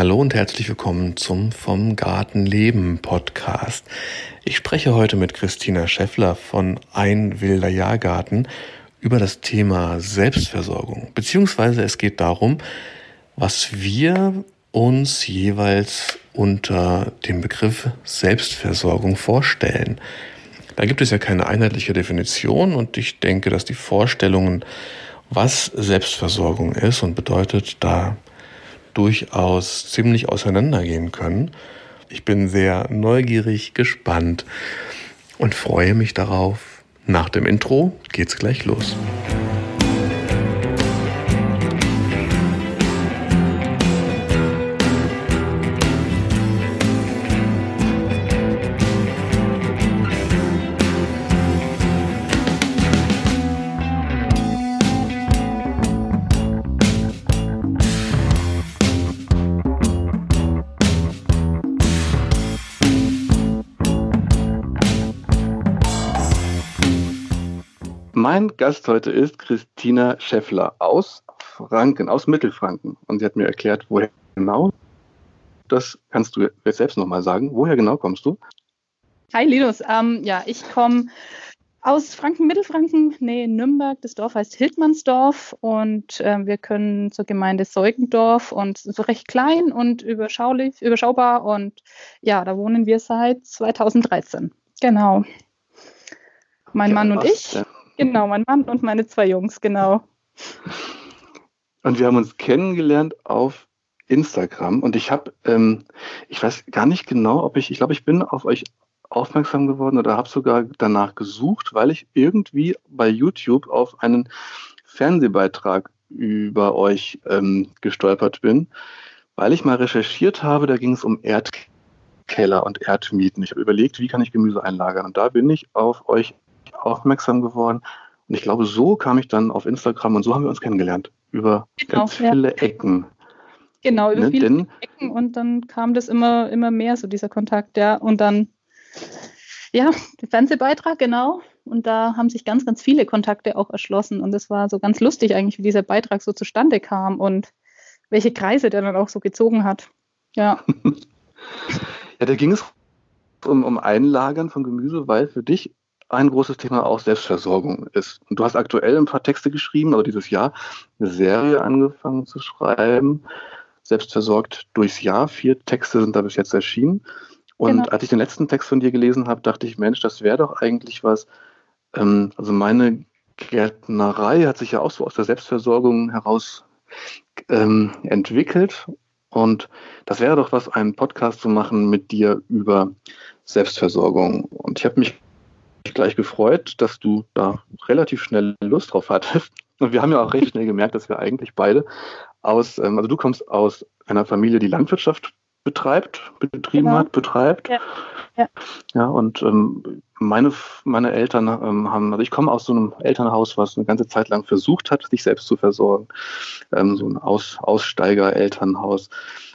Hallo und herzlich willkommen zum Vom Garten Leben Podcast. Ich spreche heute mit Christina Scheffler von Ein wilder Jahrgarten über das Thema Selbstversorgung. Beziehungsweise es geht darum, was wir uns jeweils unter dem Begriff Selbstversorgung vorstellen. Da gibt es ja keine einheitliche Definition und ich denke, dass die Vorstellungen, was Selbstversorgung ist und bedeutet, da durchaus ziemlich auseinandergehen können. Ich bin sehr neugierig, gespannt und freue mich darauf. Nach dem Intro geht's gleich los. Mein Gast heute ist Christina Scheffler aus Franken, aus Mittelfranken. Und sie hat mir erklärt, woher genau. Das kannst du jetzt selbst nochmal sagen. Woher genau kommst du? Hi Linus, ähm, ja, ich komme aus Franken, Mittelfranken, Nähe Nürnberg. Das Dorf heißt Hildmannsdorf und äh, wir können zur Gemeinde Seugendorf und so recht klein und überschaulich, überschaubar. Und ja, da wohnen wir seit 2013. Genau. Mein ja, Mann und ich. Denn? Genau, mein Mann und meine zwei Jungs, genau. Und wir haben uns kennengelernt auf Instagram und ich habe, ähm, ich weiß gar nicht genau, ob ich, ich glaube, ich bin auf euch aufmerksam geworden oder habe sogar danach gesucht, weil ich irgendwie bei YouTube auf einen Fernsehbeitrag über euch ähm, gestolpert bin, weil ich mal recherchiert habe, da ging es um Erdkeller und Erdmieten. Ich habe überlegt, wie kann ich Gemüse einlagern und da bin ich auf euch aufmerksam geworden. Und ich glaube, so kam ich dann auf Instagram und so haben wir uns kennengelernt. Über genau, ganz viele ja. Ecken. Genau, über ne? viele Denn, Ecken und dann kam das immer, immer mehr, so dieser Kontakt, ja. Und dann, ja, der Fernsehbeitrag, genau. Und da haben sich ganz, ganz viele Kontakte auch erschlossen. Und es war so ganz lustig eigentlich, wie dieser Beitrag so zustande kam und welche Kreise der dann auch so gezogen hat. Ja. ja, da ging es um, um Einlagern von Gemüse, weil für dich ein großes Thema auch Selbstversorgung ist. Und du hast aktuell ein paar Texte geschrieben, also dieses Jahr eine Serie angefangen zu schreiben. Selbstversorgt durchs Jahr. Vier Texte sind da bis jetzt erschienen. Und genau. als ich den letzten Text von dir gelesen habe, dachte ich, Mensch, das wäre doch eigentlich was. Ähm, also meine Gärtnerei hat sich ja auch so aus der Selbstversorgung heraus ähm, entwickelt. Und das wäre doch was, einen Podcast zu machen mit dir über Selbstversorgung. Und ich habe mich gleich gefreut, dass du da relativ schnell Lust drauf hattest. Und wir haben ja auch recht schnell gemerkt, dass wir eigentlich beide aus, ähm, also du kommst aus einer Familie, die Landwirtschaft betreibt, betrieben genau. hat, betreibt. Ja, ja. ja und ähm, meine, meine Eltern ähm, haben, also ich komme aus so einem Elternhaus, was eine ganze Zeit lang versucht hat, sich selbst zu versorgen. Ähm, so ein aus, Aussteiger-Elternhaus.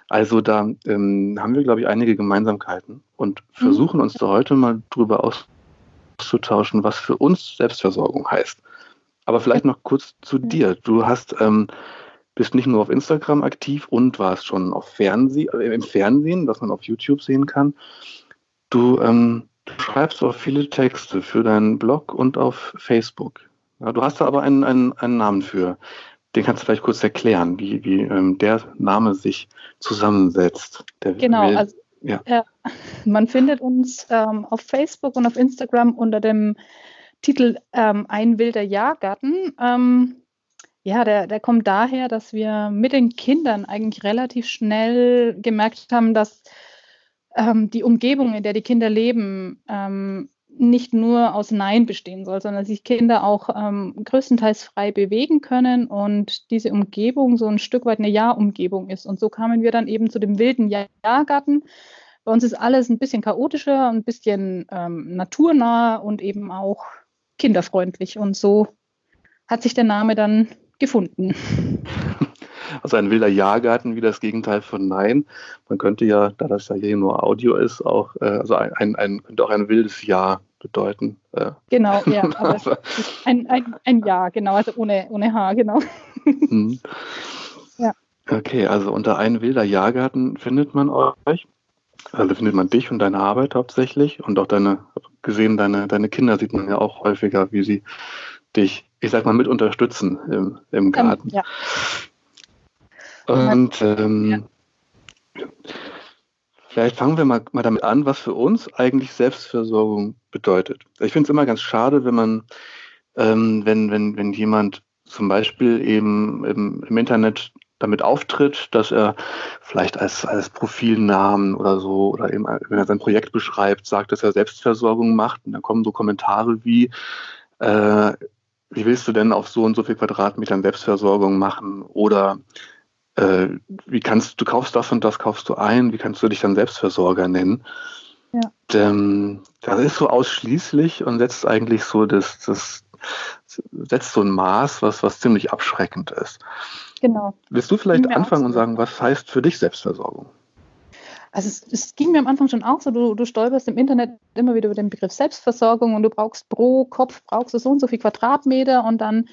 Also da ähm, haben wir, glaube ich, einige Gemeinsamkeiten und mhm. versuchen uns da heute mal drüber aus auszutauschen, was für uns Selbstversorgung heißt. Aber vielleicht noch kurz zu dir. Du hast, ähm, bist nicht nur auf Instagram aktiv und warst schon auf Fernseh, äh, im Fernsehen, was man auf YouTube sehen kann. Du, ähm, du schreibst auch viele Texte für deinen Blog und auf Facebook. Ja, du hast da aber einen, einen, einen Namen für. Den kannst du vielleicht kurz erklären, wie, wie ähm, der Name sich zusammensetzt. Der genau, also ja. ja. Man findet uns ähm, auf Facebook und auf Instagram unter dem Titel ähm, Ein wilder Jahrgarten. Ähm, ja, der, der kommt daher, dass wir mit den Kindern eigentlich relativ schnell gemerkt haben, dass ähm, die Umgebung, in der die Kinder leben, ähm, nicht nur aus Nein bestehen soll, sondern sich Kinder auch ähm, größtenteils frei bewegen können und diese Umgebung so ein Stück weit eine Ja-Umgebung ist. Und so kamen wir dann eben zu dem wilden Jahrgarten. Bei uns ist alles ein bisschen chaotischer, ein bisschen ähm, naturnah und eben auch kinderfreundlich. Und so hat sich der Name dann gefunden. Also ein wilder Jahrgarten wie das Gegenteil von Nein. Man könnte ja, da das ja hier nur Audio ist, auch, äh, also ein, ein, ein, könnte auch ein wildes Jahr bedeuten. Äh. Genau, ja. Aber ein, ein, ein Jahr, genau, also ohne, ohne H, genau. Mhm. Ja. Okay, also unter ein wilder Jahrgarten findet man euch. Also findet man dich und deine Arbeit hauptsächlich und auch deine, gesehen, deine, deine Kinder sieht man ja auch häufiger, wie sie dich, ich sag mal, mit unterstützen im, im ähm, Garten. Ähm, ja. Und ähm, ja. vielleicht fangen wir mal, mal damit an, was für uns eigentlich Selbstversorgung bedeutet. Ich finde es immer ganz schade, wenn man, ähm, wenn, wenn, wenn jemand zum Beispiel eben im, im Internet damit auftritt, dass er vielleicht als, als Profilnamen oder so oder eben, wenn er sein Projekt beschreibt, sagt, dass er Selbstversorgung macht. Und dann kommen so Kommentare wie, äh, wie willst du denn auf so und so viel Quadratmetern Selbstversorgung machen? Oder äh, wie kannst du kaufst das und das kaufst du ein, wie kannst du dich dann Selbstversorger nennen? Ja. Ähm, das ist so ausschließlich und setzt eigentlich so das, das setzt so ein Maß, was, was ziemlich abschreckend ist. Genau. Willst du vielleicht anfangen und sagen, was heißt für dich Selbstversorgung? Also es, es, ging mir am Anfang schon auch so, du, du stolperst im Internet immer wieder über den Begriff Selbstversorgung und du brauchst pro Kopf brauchst du so und so viel Quadratmeter und dann,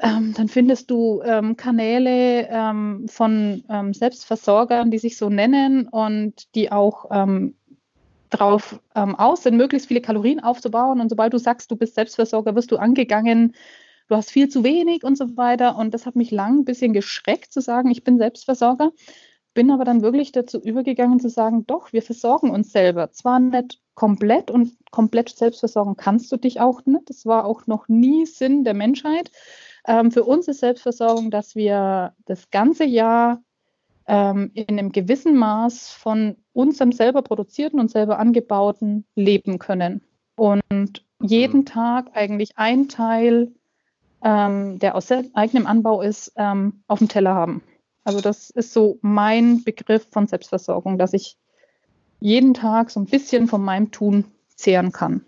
ähm, dann findest du ähm, Kanäle ähm, von ähm, Selbstversorgern, die sich so nennen und die auch ähm, darauf ähm, aus sind, möglichst viele Kalorien aufzubauen. Und sobald du sagst, du bist Selbstversorger, wirst du angegangen du hast viel zu wenig und so weiter. Und das hat mich lang ein bisschen geschreckt zu sagen, ich bin Selbstversorger. Bin aber dann wirklich dazu übergegangen zu sagen, doch, wir versorgen uns selber. Zwar nicht komplett und komplett selbst versorgen kannst du dich auch nicht. Das war auch noch nie Sinn der Menschheit. Ähm, für uns ist Selbstversorgung, dass wir das ganze Jahr ähm, in einem gewissen Maß von unserem selber produzierten und selber angebauten leben können. Und jeden mhm. Tag eigentlich ein Teil ähm, der aus eigenem Anbau ist, ähm, auf dem Teller haben. Also das ist so mein Begriff von Selbstversorgung, dass ich jeden Tag so ein bisschen von meinem Tun zehren kann.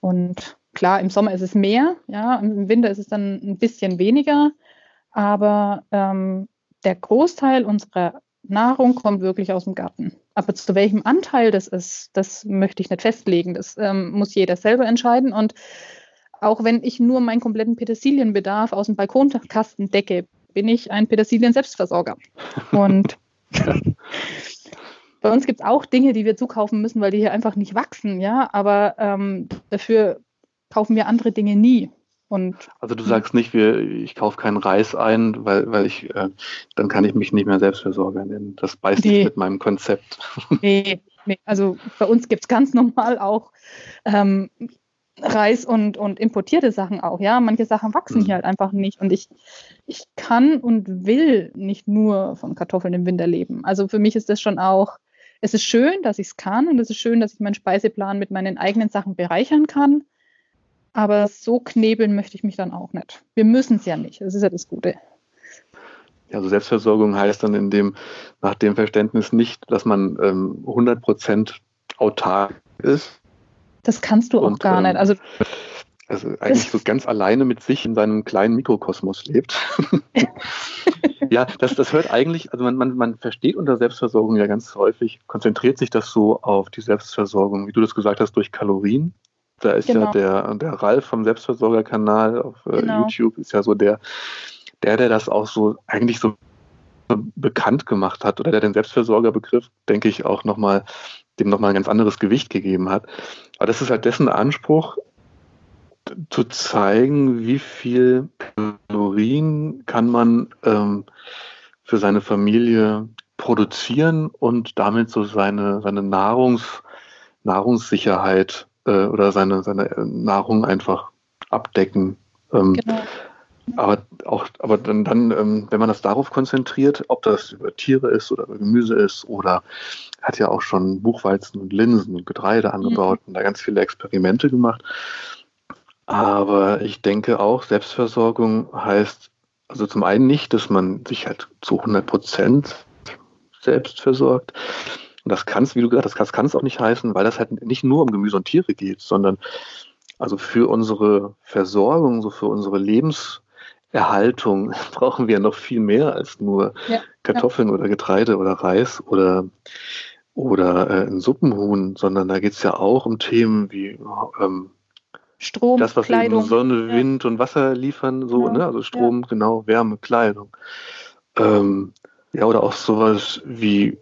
Und klar, im Sommer ist es mehr, ja, im Winter ist es dann ein bisschen weniger, aber ähm, der Großteil unserer Nahrung kommt wirklich aus dem Garten. Aber zu welchem Anteil das ist, das möchte ich nicht festlegen. Das ähm, muss jeder selber entscheiden. Und auch wenn ich nur meinen kompletten Petersilienbedarf aus dem Balkonkasten decke, bin ich ein Petersilien-Selbstversorger. Und bei uns gibt es auch Dinge, die wir zukaufen müssen, weil die hier einfach nicht wachsen, ja. Aber ähm, dafür kaufen wir andere Dinge nie. Und, also du sagst nicht, wir, ich kaufe keinen Reis ein, weil, weil ich, äh, dann kann ich mich nicht mehr Selbstversorger nennen. Das beißt nee. nicht mit meinem Konzept. Nee, nee. also bei uns gibt es ganz normal auch ähm, Reis und, und importierte Sachen auch, ja. Manche Sachen wachsen mhm. hier halt einfach nicht. Und ich, ich kann und will nicht nur von Kartoffeln im Winter leben. Also für mich ist das schon auch, es ist schön, dass ich es kann und es ist schön, dass ich meinen Speiseplan mit meinen eigenen Sachen bereichern kann. Aber so knebeln möchte ich mich dann auch nicht. Wir müssen es ja nicht. Das ist ja das Gute. Also Selbstversorgung heißt dann in dem, nach dem Verständnis nicht, dass man ähm, 100 Prozent autark ist, das kannst du auch und, gar ähm, nicht. Also, also eigentlich so ganz alleine mit sich in seinem kleinen Mikrokosmos lebt. ja, das, das hört eigentlich, also man, man, man versteht unter Selbstversorgung ja ganz häufig, konzentriert sich das so auf die Selbstversorgung, wie du das gesagt hast, durch Kalorien. Da ist genau. ja der, der Ralf vom Selbstversorgerkanal auf äh, genau. YouTube, ist ja so der, der, der das auch so eigentlich so bekannt gemacht hat oder der den Selbstversorgerbegriff, denke ich, auch nochmal dem nochmal ein ganz anderes Gewicht gegeben hat. Aber das ist halt dessen Anspruch, zu zeigen, wie viel Kalorien kann man ähm, für seine Familie produzieren und damit so seine, seine Nahrungs, Nahrungssicherheit äh, oder seine, seine Nahrung einfach abdecken. Ähm, genau. Aber auch, aber dann, dann ähm, wenn man das darauf konzentriert, ob das über Tiere ist oder über Gemüse ist oder hat ja auch schon Buchweizen und Linsen und Getreide mhm. angebaut mhm. und da ganz viele Experimente gemacht. Aber ich denke auch, Selbstversorgung heißt also zum einen nicht, dass man sich halt zu 100 Prozent selbst versorgt. Und das kann es, wie du gesagt hast, das kann es auch nicht heißen, weil das halt nicht nur um Gemüse und Tiere geht, sondern also für unsere Versorgung, so für unsere Lebens, Erhaltung brauchen wir noch viel mehr als nur ja, Kartoffeln ja. oder Getreide oder Reis oder, oder äh, ein Suppenhuhn, sondern da geht es ja auch um Themen wie ähm, Strom, das, was Kleidung. Sonne, Wind ja. und Wasser liefern, so, genau. ne? Also Strom, genau, Wärme, Kleidung. Ähm, ja, oder auch sowas wie,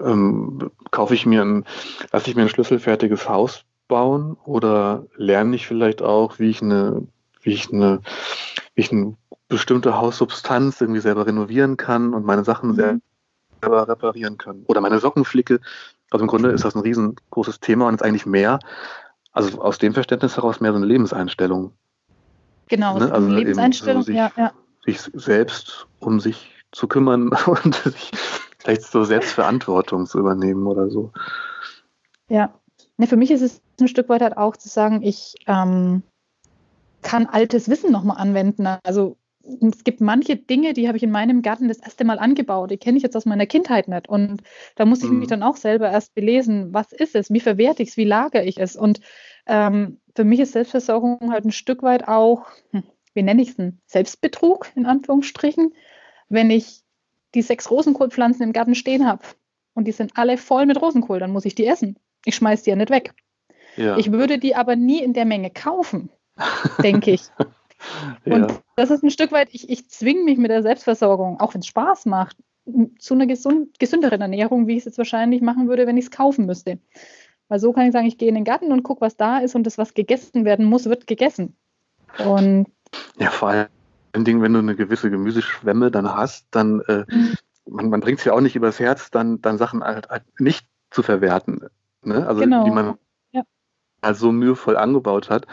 ähm, kaufe ich mir ein, lasse ich mir ein schlüsselfertiges Haus bauen oder lerne ich vielleicht auch, wie ich eine, wie ich eine, wie ich eine bestimmte Haussubstanz irgendwie selber renovieren kann und meine Sachen mhm. selber reparieren kann. Oder meine Sockenflicke. Also im Grunde ist das ein riesengroßes Thema und ist eigentlich mehr, also aus dem Verständnis heraus mehr so eine Lebenseinstellung. Genau, ne? also Lebenseinstellung, so sich, ja, ja. Sich selbst um sich zu kümmern und sich vielleicht so Selbstverantwortung zu übernehmen oder so. Ja, ne, für mich ist es ein Stück weit halt auch zu sagen, ich ähm, kann altes Wissen nochmal anwenden. Also es gibt manche Dinge, die habe ich in meinem Garten das erste Mal angebaut. Die kenne ich jetzt aus meiner Kindheit nicht. Und da muss ich mhm. mich dann auch selber erst belesen, was ist es, wie verwerte ich es, wie lagere ich es. Und ähm, für mich ist Selbstversorgung halt ein Stück weit auch, hm, wie nenne ich es denn, Selbstbetrug in Anführungsstrichen. Wenn ich die sechs Rosenkohlpflanzen im Garten stehen habe und die sind alle voll mit Rosenkohl, dann muss ich die essen. Ich schmeiße die ja nicht weg. Ja. Ich würde die aber nie in der Menge kaufen, denke ich. Und ja. das ist ein Stück weit, ich, ich zwinge mich mit der Selbstversorgung, auch wenn es Spaß macht, zu einer gesund, gesünderen Ernährung, wie ich es jetzt wahrscheinlich machen würde, wenn ich es kaufen müsste. Weil so kann ich sagen, ich gehe in den Garten und gucke, was da ist und das, was gegessen werden muss, wird gegessen. Und ja, vor allem, wenn du eine gewisse Gemüseschwemme dann hast, dann äh, mhm. man, man bringt es ja auch nicht übers Herz, dann, dann Sachen halt, halt nicht zu verwerten. Ne? Also genau. die man ja. halt so mühevoll angebaut hat.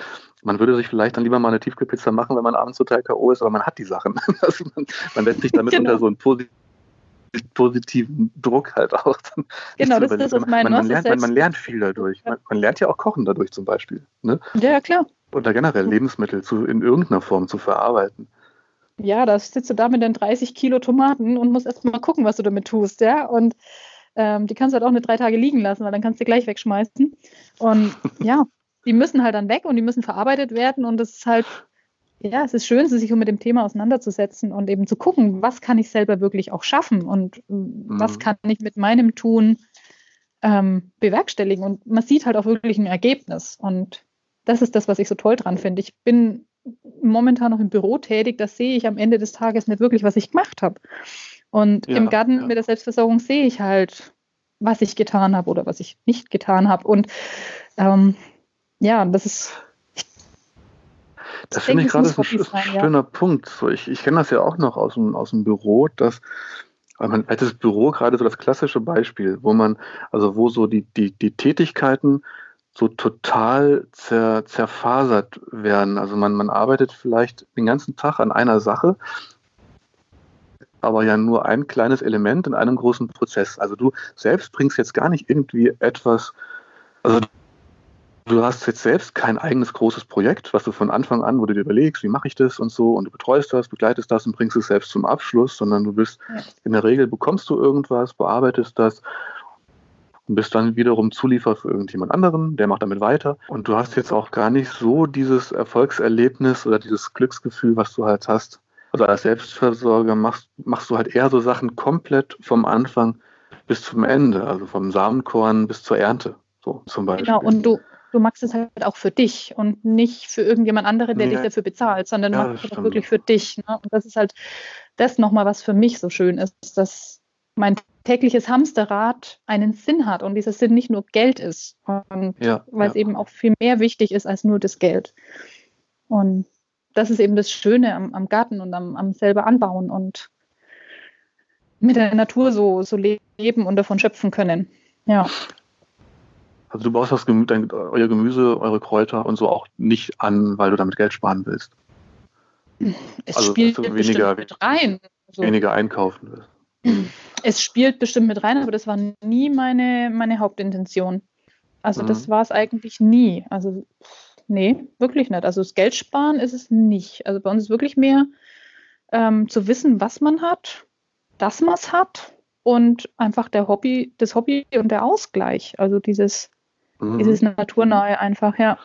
Man würde sich vielleicht dann lieber mal eine Tiefkühlpizza machen, wenn man abends total K.O. ist, aber man hat die Sachen. Also man, man lässt sich damit genau. unter so einen positiven Druck halt auch. genau, das ist das, mein man, man, lernt, man, man, lernt viel dadurch. Man, man, lernt ja auch Kochen dadurch zum Beispiel. Ne? Ja, klar. Oder generell Lebensmittel zu, in irgendeiner Form zu verarbeiten. Ja, da sitzt du da mit den 30 Kilo Tomaten und musst erst mal gucken, was du damit tust, ja. Und ähm, die kannst du halt auch eine drei Tage liegen lassen, weil dann kannst du gleich wegschmeißen. Und ja, die müssen halt dann weg und die müssen verarbeitet werden und das ist halt, ja, es ist schön, sich mit dem Thema auseinanderzusetzen und eben zu gucken, was kann ich selber wirklich auch schaffen und mhm. was kann ich mit meinem Tun ähm, bewerkstelligen. Und man sieht halt auch wirklich ein Ergebnis. Und das ist das, was ich so toll dran finde. Ich bin momentan noch im Büro tätig, da sehe ich am Ende des Tages nicht wirklich, was ich gemacht habe. Und ja, im Garten ja. mit der Selbstversorgung sehe ich halt, was ich getan habe oder was ich nicht getan habe. Und ähm, ja, das ist. Das finde ich gerade so ein schöner ja. Punkt. So, ich, ich kenne das ja auch noch aus dem, aus dem Büro, dass weil man das Büro gerade so das klassische Beispiel, wo man, also wo so die, die, die Tätigkeiten so total zer, zerfasert werden. Also man, man arbeitet vielleicht den ganzen Tag an einer Sache, aber ja nur ein kleines Element in einem großen Prozess. Also du selbst bringst jetzt gar nicht irgendwie etwas, also du hast jetzt selbst kein eigenes großes Projekt, was du von Anfang an, wo du dir überlegst, wie mache ich das und so, und du betreust das, begleitest das und bringst es selbst zum Abschluss, sondern du bist in der Regel bekommst du irgendwas, bearbeitest das und bist dann wiederum Zuliefer für irgendjemand anderen, der macht damit weiter. Und du hast jetzt auch gar nicht so dieses Erfolgserlebnis oder dieses Glücksgefühl, was du halt hast. Also als Selbstversorger machst, machst du halt eher so Sachen komplett vom Anfang bis zum Ende, also vom Samenkorn bis zur Ernte. So zum Beispiel. Genau, und du, du machst es halt auch für dich und nicht für irgendjemand anderen, der ja. dich dafür bezahlt, sondern du ja, machst es auch wirklich für dich. Ne? Und das ist halt das nochmal, was für mich so schön ist, dass mein tägliches Hamsterrad einen Sinn hat und dieser Sinn nicht nur Geld ist, ja, weil es eben auch viel mehr wichtig ist als nur das Geld. Und das ist eben das Schöne am, am Garten und am, am selber anbauen und mit der Natur so, so leben und davon schöpfen können. Ja. Also du baust das Gemü dein, euer Gemüse, eure Kräuter und so auch nicht an, weil du damit Geld sparen willst. Es also, spielt weniger, mit rein. Also, weniger einkaufen willst. Es spielt bestimmt mit rein, aber das war nie meine, meine Hauptintention. Also mhm. das war es eigentlich nie. Also nee, wirklich nicht. Also das Geld sparen ist es nicht. Also bei uns ist wirklich mehr ähm, zu wissen, was man hat, dass man es hat und einfach der Hobby, das Hobby und der Ausgleich. Also dieses Mhm. Dieses Naturnahe einfach, ja.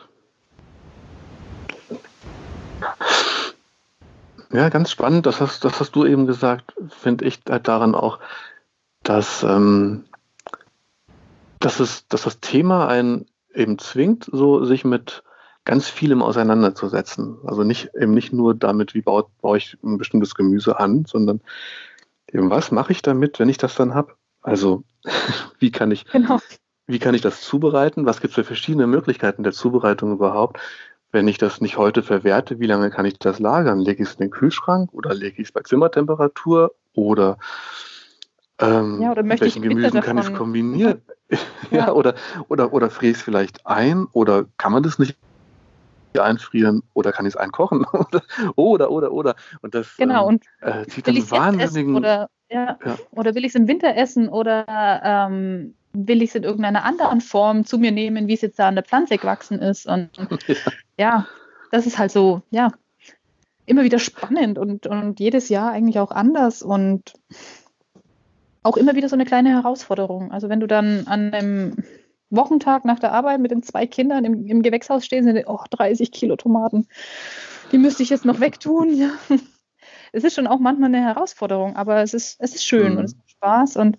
Ja, ganz spannend. Das hast, das hast du eben gesagt, finde ich halt daran auch, dass, ähm, dass, es, dass das Thema einen eben zwingt, so sich mit ganz vielem auseinanderzusetzen. Also nicht eben nicht nur damit, wie baue, baue ich ein bestimmtes Gemüse an, sondern was mache ich damit, wenn ich das dann habe? Also, wie kann ich, genau. wie kann ich das zubereiten? Was gibt es für verschiedene Möglichkeiten der Zubereitung überhaupt? Wenn ich das nicht heute verwerte, wie lange kann ich das lagern? Lege ich es in den Kühlschrank oder lege ich es bei Zimmertemperatur oder ähm, ja, oder möchte welchen Gemüsen kann ich es kombinieren? ja. ja, oder, oder, oder friere ich es vielleicht ein oder kann man das nicht einfrieren oder kann ich es einkochen? oder, oder, oder. Und das genau, ähm, und äh, zieht dann wahnsinnigen. Oder, ja, ja. oder will ich es im Winter essen oder ähm, will ich es in irgendeiner anderen Form zu mir nehmen, wie es jetzt da an der Pflanze gewachsen ist. Und ja, ja das ist halt so, ja, immer wieder spannend und, und jedes Jahr eigentlich auch anders und auch immer wieder so eine kleine Herausforderung. Also wenn du dann an einem Wochentag nach der Arbeit mit den zwei Kindern im, im Gewächshaus stehen, sind oh, 30 Kilo Tomaten. Die müsste ich jetzt noch wegtun. Ja. Es ist schon auch manchmal eine Herausforderung, aber es ist, es ist schön mhm. und es macht Spaß und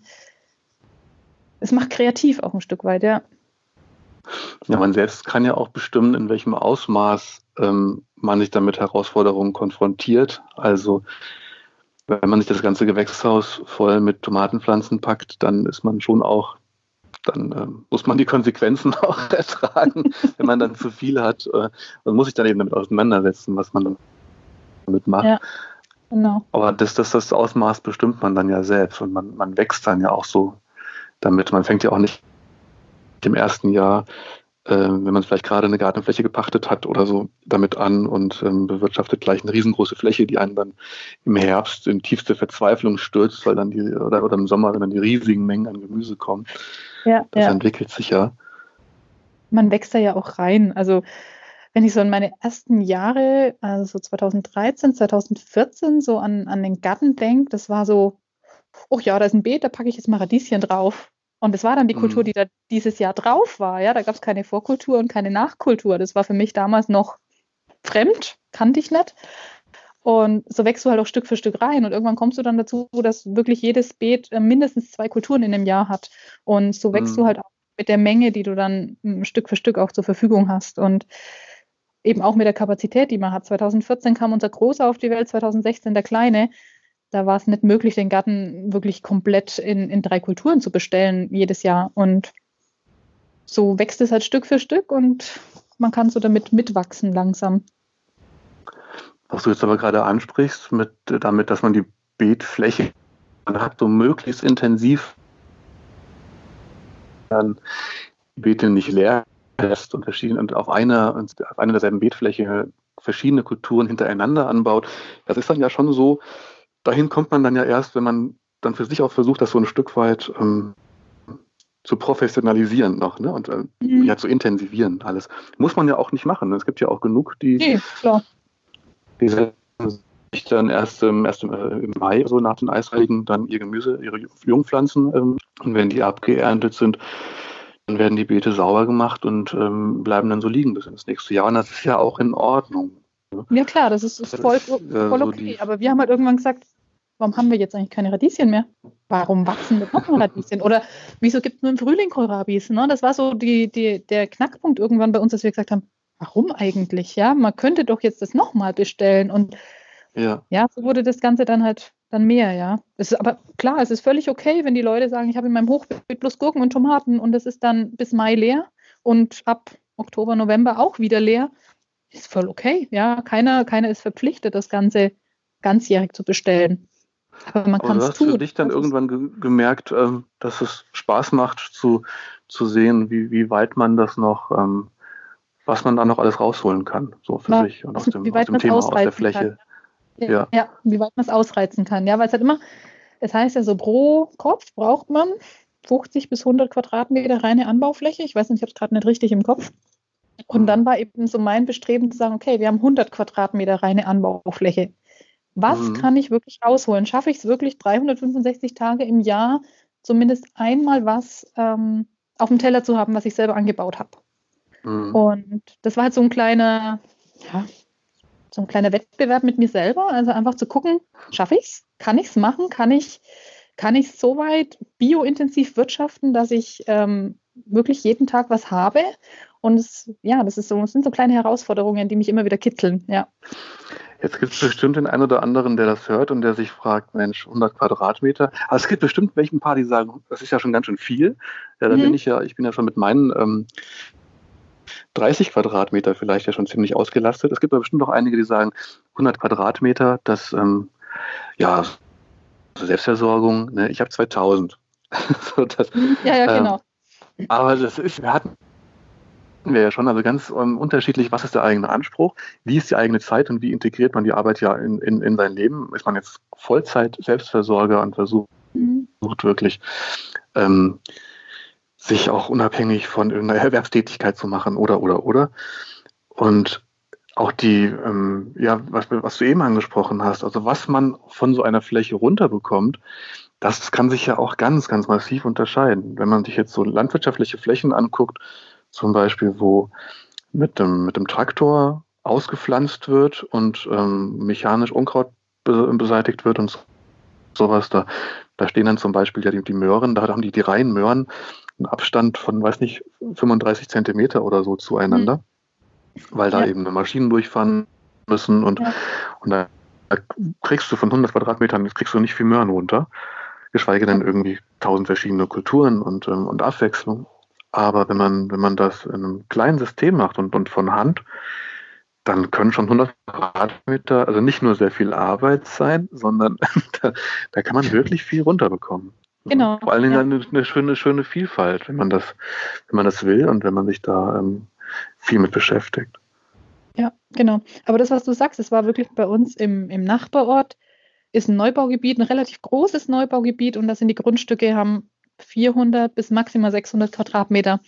es macht kreativ auch ein Stück weit, ja. Ja, man selbst kann ja auch bestimmen, in welchem Ausmaß ähm, man sich dann mit Herausforderungen konfrontiert. Also wenn man sich das ganze Gewächshaus voll mit Tomatenpflanzen packt, dann ist man schon auch, dann äh, muss man die Konsequenzen auch ertragen, wenn man dann zu viel hat. Äh, man muss sich dann eben damit auseinandersetzen, was man damit macht. Ja, genau. Aber das, das, das Ausmaß bestimmt man dann ja selbst und man, man wächst dann ja auch so damit. Man fängt ja auch nicht im ersten Jahr, äh, wenn man vielleicht gerade eine Gartenfläche gepachtet hat oder so, damit an und ähm, bewirtschaftet gleich eine riesengroße Fläche, die einen dann im Herbst in tiefste Verzweiflung stürzt, weil dann die, oder, oder im Sommer, wenn dann die riesigen Mengen an Gemüse kommen. Ja, das ja. entwickelt sich ja. Man wächst da ja auch rein. Also wenn ich so an meine ersten Jahre, also 2013, 2014, so an, an den Garten denke, das war so, oh ja, da ist ein Beet, da packe ich jetzt mal Radieschen drauf. Und das war dann die Kultur, mhm. die da dieses Jahr drauf war. Ja, da gab es keine Vorkultur und keine Nachkultur. Das war für mich damals noch fremd, kannte ich nicht. Und so wächst du halt auch Stück für Stück rein. Und irgendwann kommst du dann dazu, dass wirklich jedes Beet äh, mindestens zwei Kulturen in einem Jahr hat. Und so wächst mhm. du halt auch mit der Menge, die du dann hm, Stück für Stück auch zur Verfügung hast. Und eben auch mit der Kapazität, die man hat. 2014 kam unser Großer auf die Welt, 2016 der Kleine da war es nicht möglich, den Garten wirklich komplett in, in drei Kulturen zu bestellen jedes Jahr. Und so wächst es halt Stück für Stück und man kann so damit mitwachsen langsam. Was du jetzt aber gerade ansprichst, mit, damit, dass man die Beetfläche hat, so möglichst intensiv dann die Beete nicht leer lässt und, und auf einer, auf einer derselben Beetfläche verschiedene Kulturen hintereinander anbaut. Das ist dann ja schon so, dahin kommt man dann ja erst, wenn man dann für sich auch versucht, das so ein Stück weit ähm, zu professionalisieren noch ne? und äh, mhm. ja zu intensivieren alles. Muss man ja auch nicht machen. Es gibt ja auch genug, die, nee, die sich dann erst, ähm, erst im, äh, im, Mai, so nach den Eisheiligen, dann ihr Gemüse, ihre Jungpflanzen ähm, und wenn die abgeerntet sind, dann werden die Beete sauber gemacht und ähm, bleiben dann so liegen bis ins nächste Jahr. Und das ist ja auch in Ordnung. Ne? Ja klar, das ist, ist voll, voll okay. Aber wir haben halt irgendwann gesagt, warum haben wir jetzt eigentlich keine Radieschen mehr? Warum wachsen wir noch Radieschen? Oder wieso gibt es nur im Frühling Kohlrabis? Ne? Das war so die, die, der Knackpunkt irgendwann bei uns, dass wir gesagt haben, warum eigentlich? Ja, man könnte doch jetzt das nochmal bestellen. Und ja. ja, so wurde das Ganze dann halt dann mehr, ja. Es ist aber klar, es ist völlig okay, wenn die Leute sagen, ich habe in meinem Hochbeet bloß Gurken und Tomaten und das ist dann bis Mai leer und ab Oktober, November auch wieder leer. Ist voll okay, ja. Keiner, keiner ist verpflichtet, das Ganze ganzjährig zu bestellen. Aber man kann es tun. Hast du dich dann das irgendwann ge gemerkt, ähm, dass es Spaß macht zu, zu sehen, wie, wie weit man das noch, ähm, was man da noch alles rausholen kann, so für Na, sich und aus dem, aus dem Thema, aus der Fläche. Ja, ja. ja, wie weit man es ausreizen kann. Ja, weil es halt immer, es heißt ja so, pro Kopf braucht man 50 bis 100 Quadratmeter reine Anbaufläche. Ich weiß nicht, ich habe es gerade nicht richtig im Kopf. Und dann war eben so mein Bestreben zu sagen, okay, wir haben 100 Quadratmeter reine Anbaufläche. Was mhm. kann ich wirklich rausholen? Schaffe ich es wirklich 365 Tage im Jahr, zumindest einmal was ähm, auf dem Teller zu haben, was ich selber angebaut habe? Mhm. Und das war halt so ein kleiner, ja, so ein kleiner Wettbewerb mit mir selber. Also einfach zu gucken, schaffe ich es? Kann ich es machen? Kann ich kann ich so weit biointensiv wirtschaften, dass ich ähm, wirklich jeden Tag was habe? Und es, ja, das, ist so, das sind so kleine Herausforderungen, die mich immer wieder kitzeln, ja. Jetzt gibt es bestimmt den einen oder anderen, der das hört und der sich fragt, Mensch, 100 Quadratmeter. Aber es gibt bestimmt welchen paar, die sagen, das ist ja schon ganz schön viel. Ja, da mhm. bin ich ja, ich bin ja schon mit meinen ähm, 30 Quadratmeter vielleicht ja schon ziemlich ausgelastet. Es gibt aber bestimmt noch einige, die sagen, 100 Quadratmeter, das, ähm, ja, Selbstversorgung, ne? ich habe 2000. so, das, ja, ja, genau. Ähm, aber das ist, wir hatten wir ja schon, also ganz um, unterschiedlich, was ist der eigene Anspruch, wie ist die eigene Zeit und wie integriert man die Arbeit ja in, in, in sein Leben? Ist man jetzt Vollzeit Selbstversorger und versucht mhm. wirklich ähm, sich auch unabhängig von irgendeiner Erwerbstätigkeit zu machen oder oder oder. Und auch die, ähm, ja, was, was du eben angesprochen hast, also was man von so einer Fläche runterbekommt, das kann sich ja auch ganz, ganz massiv unterscheiden. Wenn man sich jetzt so landwirtschaftliche Flächen anguckt, zum Beispiel, wo mit dem, mit dem Traktor ausgepflanzt wird und ähm, mechanisch Unkraut be beseitigt wird und sowas. Da, da stehen dann zum Beispiel ja die, die Möhren, da haben die, die reinen Möhren einen Abstand von, weiß nicht, 35 Zentimeter oder so zueinander, mhm. weil da ja. eben Maschinen durchfahren müssen und, ja. und da kriegst du von 100 Quadratmetern, kriegst du nicht viel Möhren runter, geschweige denn irgendwie tausend verschiedene Kulturen und, ähm, und Abwechslung. Aber wenn man, wenn man das in einem kleinen System macht und, und von Hand, dann können schon 100 Quadratmeter, also nicht nur sehr viel Arbeit sein, sondern da, da kann man wirklich viel runterbekommen. Genau. Vor allen Dingen ja. eine, eine, schöne, schöne Vielfalt, wenn man das, wenn man das will und wenn man sich da ähm, viel mit beschäftigt. Ja, genau. Aber das, was du sagst, es war wirklich bei uns im, im Nachbarort, ist ein Neubaugebiet, ein relativ großes Neubaugebiet und da sind die Grundstücke, haben 400 bis maximal 600 Quadratmeter.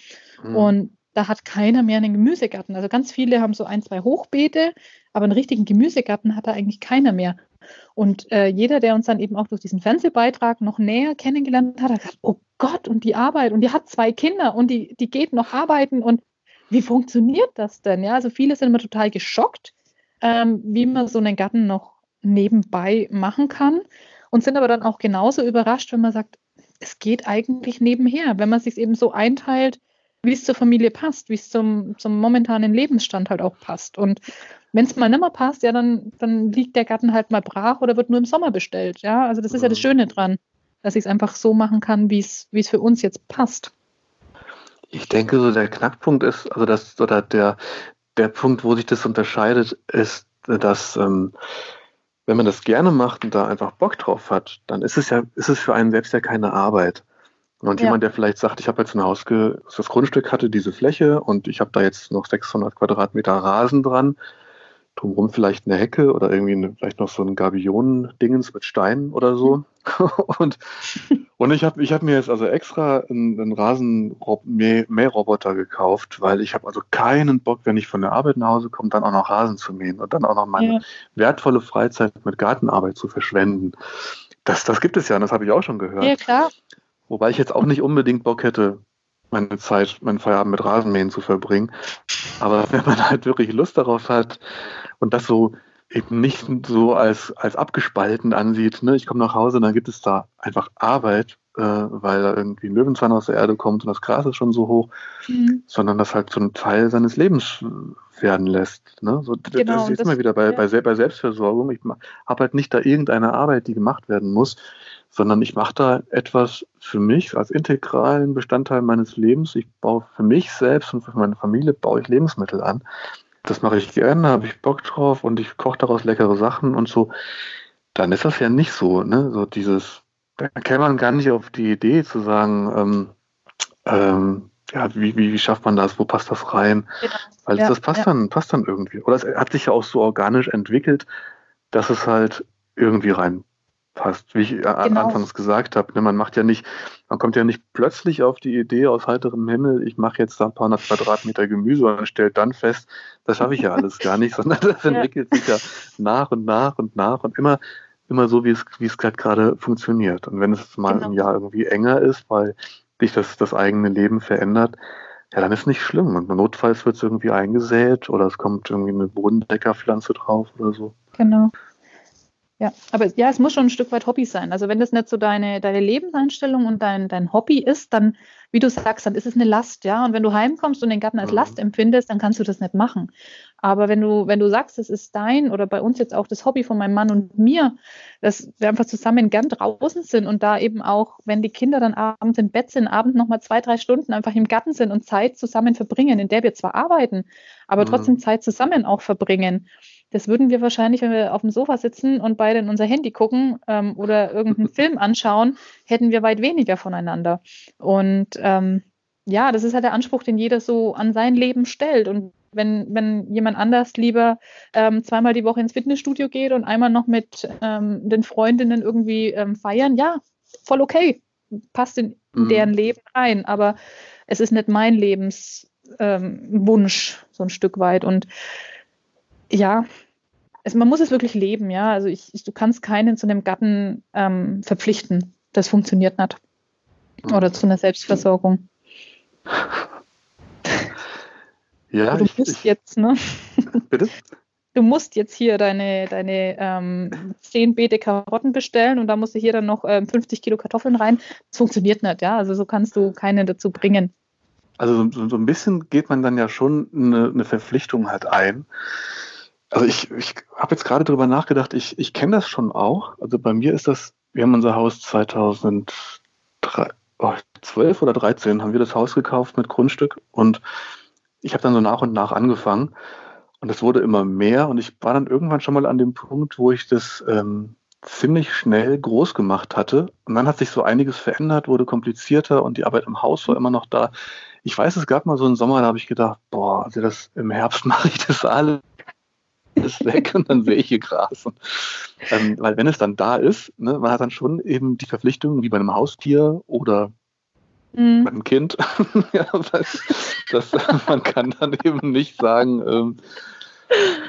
Mhm. Und da hat keiner mehr einen Gemüsegarten. Also ganz viele haben so ein, zwei Hochbeete, aber einen richtigen Gemüsegarten hat da eigentlich keiner mehr. Und äh, jeder, der uns dann eben auch durch diesen Fernsehbeitrag noch näher kennengelernt hat, hat gesagt, oh Gott, und die Arbeit, und die hat zwei Kinder und die, die geht noch arbeiten und wie funktioniert das denn? Ja, also viele sind immer total geschockt, ähm, wie man so einen Garten noch nebenbei machen kann und sind aber dann auch genauso überrascht, wenn man sagt, es geht eigentlich nebenher, wenn man sich eben so einteilt, wie es zur Familie passt, wie es zum, zum momentanen Lebensstand halt auch passt. Und wenn es mal nicht mehr passt, ja, dann, dann liegt der Garten halt mal brach oder wird nur im Sommer bestellt. Ja, also das ist ja das mhm. Schöne dran, dass ich es einfach so machen kann, wie es für uns jetzt passt. Ich denke, so der Knackpunkt ist, also das, oder der, der Punkt, wo sich das unterscheidet, ist, dass ähm, wenn man das gerne macht und da einfach Bock drauf hat, dann ist es ja, ist es für einen selbst ja keine Arbeit. Und ja. jemand, der vielleicht sagt, ich habe jetzt ein Haus, das Grundstück hatte diese Fläche und ich habe da jetzt noch 600 Quadratmeter Rasen dran, drumherum vielleicht eine Hecke oder irgendwie eine, vielleicht noch so ein Gabionen-Dingens mit Steinen oder so. und, und ich habe ich hab mir jetzt also extra einen, einen Rasenmähroboter gekauft, weil ich habe also keinen Bock, wenn ich von der Arbeit nach Hause komme, dann auch noch Rasen zu mähen und dann auch noch meine ja. wertvolle Freizeit mit Gartenarbeit zu verschwenden. Das, das gibt es ja, und das habe ich auch schon gehört. Ja, klar. Wobei ich jetzt auch nicht unbedingt Bock hätte, meine Zeit, meinen Feierabend mit Rasenmähen zu verbringen. Aber wenn man halt wirklich Lust darauf hat und das so eben nicht so als, als abgespalten ansieht, ne? ich komme nach Hause, dann gibt es da einfach Arbeit, äh, weil da irgendwie ein Löwenzahn aus der Erde kommt und das Gras ist schon so hoch, mhm. sondern das halt so ein Teil seines Lebens werden lässt. Ne? So, genau, das ist immer wieder bei, ja. bei, bei Selbstversorgung. Ich habe halt nicht da irgendeine Arbeit, die gemacht werden muss, sondern ich mache da etwas für mich als integralen Bestandteil meines Lebens. Ich baue für mich selbst und für meine Familie baue ich Lebensmittel an. Das mache ich gerne, habe ich Bock drauf und ich koche daraus leckere Sachen und so. Dann ist das ja nicht so, ne? So dieses, da käme man gar nicht auf die Idee zu sagen, ähm, ähm, ja, wie, wie, wie schafft man das? Wo passt das rein? Genau. Weil ja, das passt ja. dann, passt dann irgendwie. Oder es hat sich ja auch so organisch entwickelt, dass es halt irgendwie rein passt, wie ich genau. anfangs gesagt habe. Ne, man macht ja nicht, man kommt ja nicht plötzlich auf die Idee aus heiterem Himmel, ich mache jetzt da ein paar hundert Quadratmeter Gemüse und stellt dann fest, das schaffe ich ja alles gar nicht, sondern das entwickelt sich ja nach und nach und nach und immer, immer so, wie es, wie es gerade funktioniert. Und wenn es mal genau. im Jahr irgendwie enger ist, weil sich das, das eigene Leben verändert, ja, dann ist nicht schlimm. Und notfalls wird es irgendwie eingesät oder es kommt irgendwie eine Bodendeckerpflanze drauf oder so. Genau. Ja, aber ja, es muss schon ein Stück weit Hobby sein. Also wenn das nicht so deine, deine Lebenseinstellung und dein, dein Hobby ist, dann, wie du sagst, dann ist es eine Last, ja. Und wenn du heimkommst und den Garten als mhm. Last empfindest, dann kannst du das nicht machen. Aber wenn du, wenn du sagst, es ist dein oder bei uns jetzt auch das Hobby von meinem Mann und mir, dass wir einfach zusammen gern draußen sind und da eben auch, wenn die Kinder dann abends im Bett sind, abends nochmal zwei, drei Stunden einfach im Garten sind und Zeit zusammen verbringen, in der wir zwar arbeiten, aber mhm. trotzdem Zeit zusammen auch verbringen das würden wir wahrscheinlich, wenn wir auf dem Sofa sitzen und beide in unser Handy gucken ähm, oder irgendeinen Film anschauen, hätten wir weit weniger voneinander. Und ähm, ja, das ist halt der Anspruch, den jeder so an sein Leben stellt. Und wenn, wenn jemand anders lieber ähm, zweimal die Woche ins Fitnessstudio geht und einmal noch mit ähm, den Freundinnen irgendwie ähm, feiern, ja, voll okay. Passt in mhm. deren Leben rein. Aber es ist nicht mein Lebenswunsch, ähm, so ein Stück weit. Und ja, es, man muss es wirklich leben, ja. Also ich, ich, du kannst keinen zu einem Gatten ähm, verpflichten. Das funktioniert nicht. Oder zu einer Selbstversorgung. Ja, du musst ich, jetzt, ne? Bitte? Du musst jetzt hier deine, deine ähm, 10 Beete Karotten bestellen und da musst du hier dann noch ähm, 50 Kilo Kartoffeln rein. Das funktioniert nicht, ja. Also so kannst du keinen dazu bringen. Also so, so ein bisschen geht man dann ja schon eine, eine Verpflichtung halt ein. Also ich, ich habe jetzt gerade drüber nachgedacht, ich, ich kenne das schon auch. Also bei mir ist das, wir haben unser Haus 2012 oh, oder 13 haben wir das Haus gekauft mit Grundstück und ich habe dann so nach und nach angefangen und es wurde immer mehr und ich war dann irgendwann schon mal an dem Punkt, wo ich das ähm, ziemlich schnell groß gemacht hatte und dann hat sich so einiges verändert, wurde komplizierter und die Arbeit im Haus war immer noch da. Ich weiß, es gab mal so einen Sommer, da habe ich gedacht, boah, also das im Herbst mache ich das alles ist weg und dann sehe ich hier Gras. Und, ähm, weil wenn es dann da ist, ne, man hat dann schon eben die Verpflichtung, wie bei einem Haustier oder mhm. bei einem Kind, ja, das, das, man kann dann eben nicht sagen, ähm,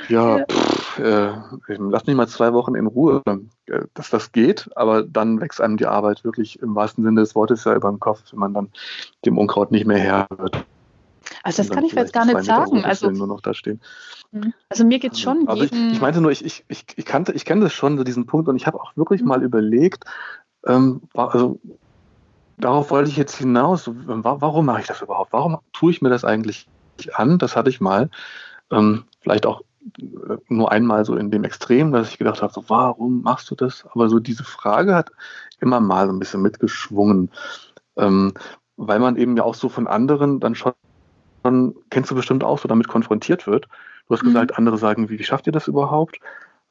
ja, pff, äh, lass mich mal zwei Wochen in Ruhe, äh, dass das geht, aber dann wächst einem die Arbeit wirklich im wahrsten Sinne des Wortes ja über den Kopf, wenn man dann dem Unkraut nicht mehr Herr wird. Also das kann ich jetzt gar nicht sagen. Also, nur noch da stehen. Mhm. also mir geht es schon. Also ich, ich, meinte nur, ich, ich, ich, kannte, ich kenne das schon, so diesen Punkt, und ich habe auch wirklich mhm. mal überlegt, ähm, also darauf wollte ich jetzt hinaus, warum mache ich das überhaupt? Warum tue ich mir das eigentlich an? Das hatte ich mal. Ähm, vielleicht auch äh, nur einmal so in dem Extrem, dass ich gedacht habe, so, warum machst du das? Aber so diese Frage hat immer mal so ein bisschen mitgeschwungen, ähm, weil man eben ja auch so von anderen dann schon dann kennst du bestimmt auch, so damit konfrontiert wird. Du hast mhm. gesagt, andere sagen, wie, wie schafft ihr das überhaupt?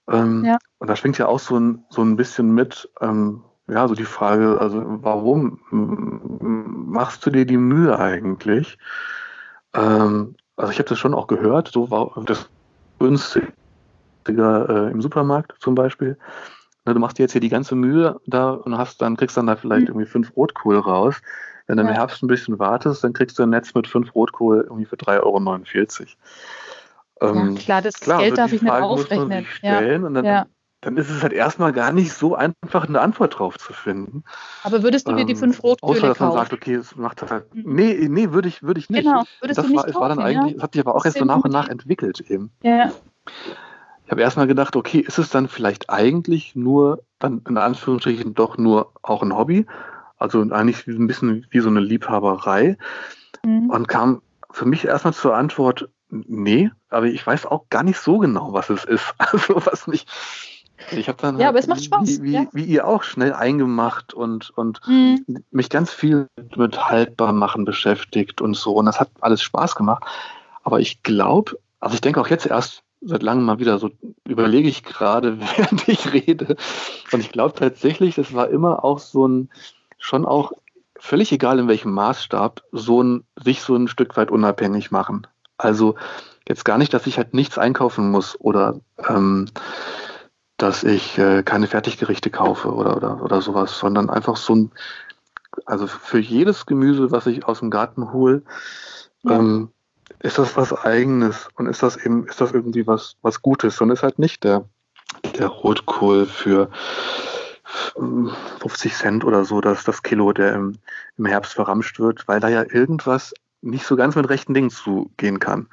Ähm, ja. Und da schwingt ja auch so ein, so ein bisschen mit, ähm, ja, so die Frage, also warum machst du dir die Mühe eigentlich? Ähm, also ich habe das schon auch gehört, so war das günstiger äh, im Supermarkt zum Beispiel. Ne, du machst dir jetzt hier die ganze Mühe da und hast dann kriegst dann da vielleicht mhm. irgendwie fünf Rotkohl raus. Wenn du ja. im Herbst ein bisschen wartest, dann kriegst du ein Netz mit fünf Rotkohl irgendwie für 3,49 Euro. Ähm, ja, klar, das klar, Geld darf ich nicht aufrechnen. Ja. Und dann, ja. dann ist es halt erstmal gar nicht so einfach, eine Antwort drauf zu finden. Aber würdest du dir die ähm, fünf Rotkohle Außer, dass man sagt, okay, es macht halt. Mhm. Nee, nee, würde ich, würde ich nicht. Genau, würdest das du nicht war, kaufen, war dann eigentlich, das hat sich aber auch erst so nach und nach entwickelt eben. Ja. Ich habe erstmal gedacht, okay, ist es dann vielleicht eigentlich nur, dann in Anführungsstrichen doch nur auch ein Hobby? Also eigentlich ein bisschen wie so eine Liebhaberei. Mhm. Und kam für mich erstmal zur Antwort, nee, aber ich weiß auch gar nicht so genau, was es ist. Also was mich. Ich habe dann ja, halt, aber es macht Spaß. Wie, wie, ja. wie, ihr auch schnell eingemacht und, und mhm. mich ganz viel mit Haltbarmachen beschäftigt und so. Und das hat alles Spaß gemacht. Aber ich glaube, also ich denke auch jetzt erst seit langem mal wieder so, überlege ich gerade, während ich rede. Und ich glaube tatsächlich, das war immer auch so ein, schon auch völlig egal in welchem Maßstab, so ein, sich so ein Stück weit unabhängig machen. Also jetzt gar nicht, dass ich halt nichts einkaufen muss oder ähm, dass ich äh, keine Fertiggerichte kaufe oder, oder, oder sowas, sondern einfach so ein, also für jedes Gemüse, was ich aus dem Garten hole, ja. ähm, ist das was Eigenes und ist das eben, ist das irgendwie was, was Gutes und ist halt nicht der, der Rotkohl für 50 Cent oder so, dass das Kilo, der im, im Herbst verramscht wird, weil da ja irgendwas nicht so ganz mit rechten Dingen zugehen kann.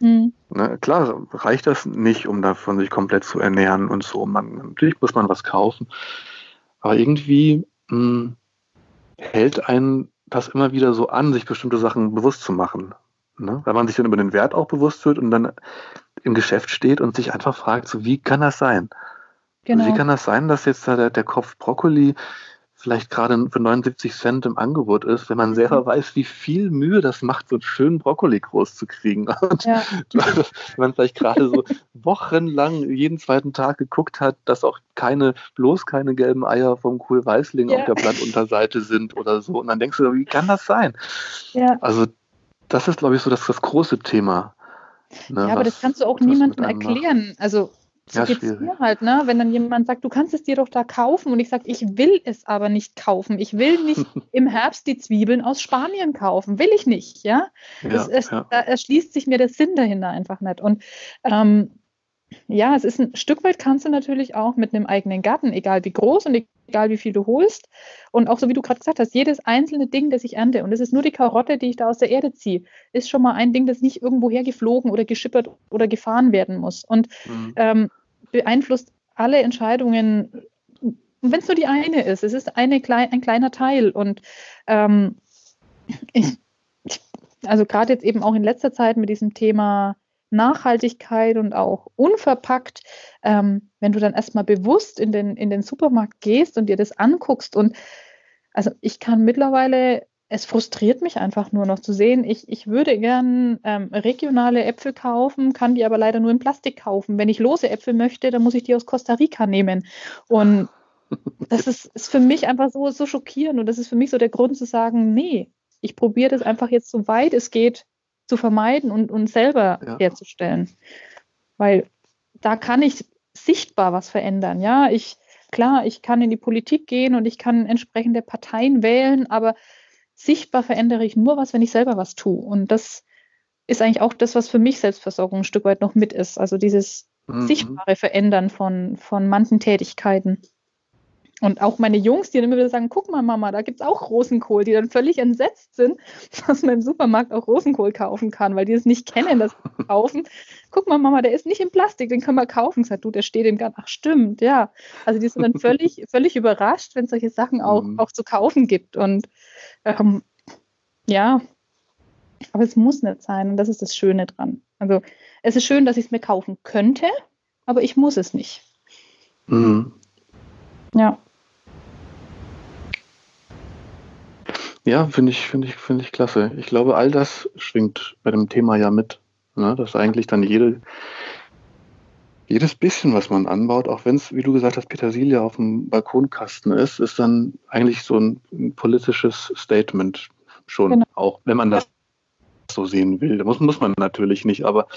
Mhm. Ne, klar, reicht das nicht, um davon sich komplett zu ernähren und so. Man, natürlich muss man was kaufen. Aber irgendwie mh, hm, hält einen das immer wieder so an, sich bestimmte Sachen bewusst zu machen. Ne? Weil man sich dann über den Wert auch bewusst wird und dann im Geschäft steht und sich einfach fragt, so wie kann das sein? Genau. Also wie kann das sein, dass jetzt da der, der Kopf Brokkoli vielleicht gerade für 79 Cent im Angebot ist, wenn man selber mhm. weiß, wie viel Mühe das macht, so einen schönen Brokkoli groß zu kriegen. Und ja. wenn man vielleicht gerade so wochenlang jeden zweiten Tag geguckt hat, dass auch keine, bloß keine gelben Eier vom Kohl Weißling ja. auf der Blattunterseite sind oder so. Und dann denkst du, wie kann das sein? Ja. Also das ist, glaube ich, so das, das große Thema. Ne, ja, aber was, das kannst du auch niemandem erklären. Also so ja, geht's mir halt, ne? Wenn dann jemand sagt, du kannst es dir doch da kaufen und ich sage, ich will es aber nicht kaufen. Ich will nicht im Herbst die Zwiebeln aus Spanien kaufen. Will ich nicht, ja? ja, das, es, ja. Da erschließt sich mir der Sinn dahinter einfach nicht. Und ähm, ja, es ist ein Stück weit kannst du natürlich auch mit einem eigenen Garten, egal wie groß und egal wie viel du holst. Und auch so wie du gerade gesagt hast, jedes einzelne Ding, das ich ernte, und es ist nur die Karotte, die ich da aus der Erde ziehe, ist schon mal ein Ding, das nicht irgendwo hergeflogen oder geschippert oder gefahren werden muss. Und mhm. ähm, beeinflusst alle Entscheidungen, wenn es nur die eine ist. Es ist eine, ein kleiner Teil. Und ähm, ich, also gerade jetzt eben auch in letzter Zeit mit diesem Thema Nachhaltigkeit und auch unverpackt, ähm, wenn du dann erstmal bewusst in den, in den Supermarkt gehst und dir das anguckst und also ich kann mittlerweile, es frustriert mich einfach nur noch zu sehen, ich, ich würde gern ähm, regionale Äpfel kaufen, kann die aber leider nur in Plastik kaufen. Wenn ich lose Äpfel möchte, dann muss ich die aus Costa Rica nehmen. Und das ist, ist für mich einfach so, so schockierend und das ist für mich so der Grund zu sagen, nee, ich probiere das einfach jetzt so weit es geht zu vermeiden und, und selber ja. herzustellen. Weil da kann ich sichtbar was verändern. Ja, ich, klar, ich kann in die Politik gehen und ich kann entsprechende Parteien wählen, aber sichtbar verändere ich nur was, wenn ich selber was tue. Und das ist eigentlich auch das, was für mich Selbstversorgung ein Stück weit noch mit ist. Also dieses mhm. sichtbare Verändern von, von manchen Tätigkeiten. Und auch meine Jungs, die dann immer wieder sagen, guck mal, Mama, da gibt es auch Rosenkohl, die dann völlig entsetzt sind, dass man im Supermarkt auch Rosenkohl kaufen kann, weil die es nicht kennen, das kaufen. Guck mal, Mama, der ist nicht in Plastik, den können wir kaufen. Sagt du, der steht im Garten. Ach, stimmt, ja. Also die sind dann völlig, völlig überrascht, wenn es solche Sachen auch, mhm. auch zu kaufen gibt. Und ähm, ja, aber es muss nicht sein. Und das ist das Schöne dran. Also es ist schön, dass ich es mir kaufen könnte, aber ich muss es nicht. Mhm. Ja. Ja, finde ich, finde ich, finde ich klasse. Ich glaube, all das schwingt bei dem Thema ja mit. Ne? Dass eigentlich dann jede, jedes bisschen, was man anbaut, auch wenn es, wie du gesagt hast, Petersilie auf dem Balkonkasten ist, ist dann eigentlich so ein, ein politisches Statement schon genau. auch, wenn man das so sehen will. Das muss, muss man natürlich nicht, aber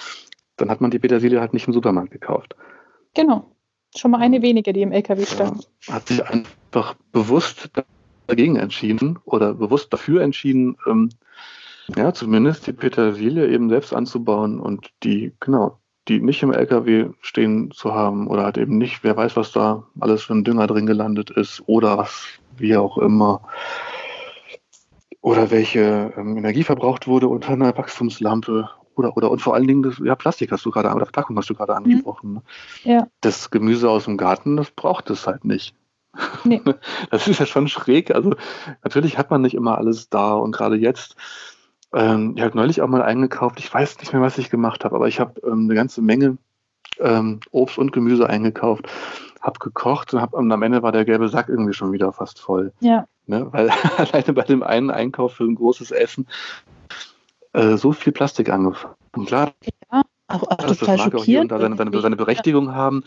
dann hat man die Petersilie halt nicht im Supermarkt gekauft. Genau. Schon mal eine weniger, die im LKW stand. Ja, hat sich einfach bewusst dagegen entschieden oder bewusst dafür entschieden, ähm, ja, zumindest die Petersilie eben selbst anzubauen und die, genau, die nicht im LKW stehen zu haben oder halt eben nicht, wer weiß, was da alles für ein Dünger drin gelandet ist oder was, wie auch immer, oder welche ähm, Energie verbraucht wurde unter einer Wachstumslampe oder, oder und vor allen Dingen das, ja, Plastik hast du gerade, oder Verpackung hast du gerade mhm. angesprochen. Mhm. Ja. Das Gemüse aus dem Garten, das braucht es halt nicht. Nee. Das ist ja schon schräg. Also natürlich hat man nicht immer alles da und gerade jetzt. Ähm, ich habe neulich auch mal eingekauft. Ich weiß nicht mehr, was ich gemacht habe, aber ich habe ähm, eine ganze Menge ähm, Obst und Gemüse eingekauft, habe gekocht und, hab, und am Ende war der gelbe Sack irgendwie schon wieder fast voll. Ja. Ne? Weil alleine bei dem einen Einkauf für ein großes Essen äh, so viel Plastik angefangen. Und klar. Auch, auch das, total das mag auch hier und da seine, seine, seine Berechtigung ja. haben.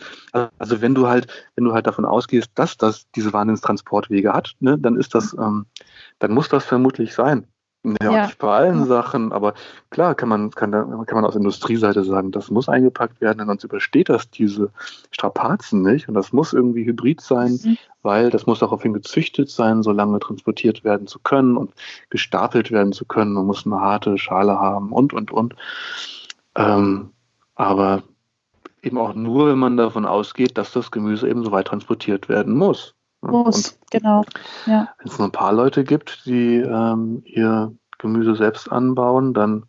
Also wenn du halt, wenn du halt davon ausgehst, dass das diese Wahnsinnstransportwege hat, ne, dann ist das, ähm, dann muss das vermutlich sein. Ja, ja. nicht bei allen ja. Sachen, aber klar kann man, kann, kann man aus Industrieseite sagen, das muss eingepackt werden, denn sonst übersteht das diese Strapazen nicht. Und das muss irgendwie hybrid sein, mhm. weil das muss daraufhin gezüchtet sein, so lange transportiert werden zu können und gestapelt werden zu können. Man muss eine harte Schale haben und, und, und. Ähm, aber eben auch nur, wenn man davon ausgeht, dass das Gemüse eben so weit transportiert werden muss. Muss, und genau. Ja. Wenn es nur ein paar Leute gibt, die ähm, ihr Gemüse selbst anbauen, dann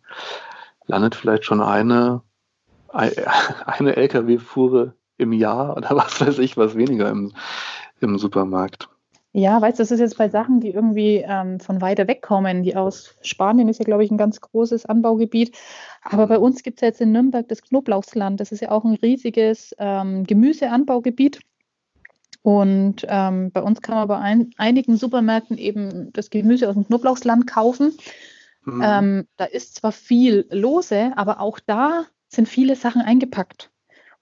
landet vielleicht schon eine, eine Lkw-Fuhre im Jahr oder was weiß ich, was weniger im, im Supermarkt. Ja, weißt du, das ist jetzt bei Sachen, die irgendwie ähm, von weiter weg kommen. Die aus Spanien ist ja, glaube ich, ein ganz großes Anbaugebiet. Aber bei uns gibt es ja jetzt in Nürnberg das Knoblauchsland. Das ist ja auch ein riesiges ähm, Gemüseanbaugebiet. Und ähm, bei uns kann man bei ein, einigen Supermärkten eben das Gemüse aus dem Knoblauchsland kaufen. Mhm. Ähm, da ist zwar viel lose, aber auch da sind viele Sachen eingepackt.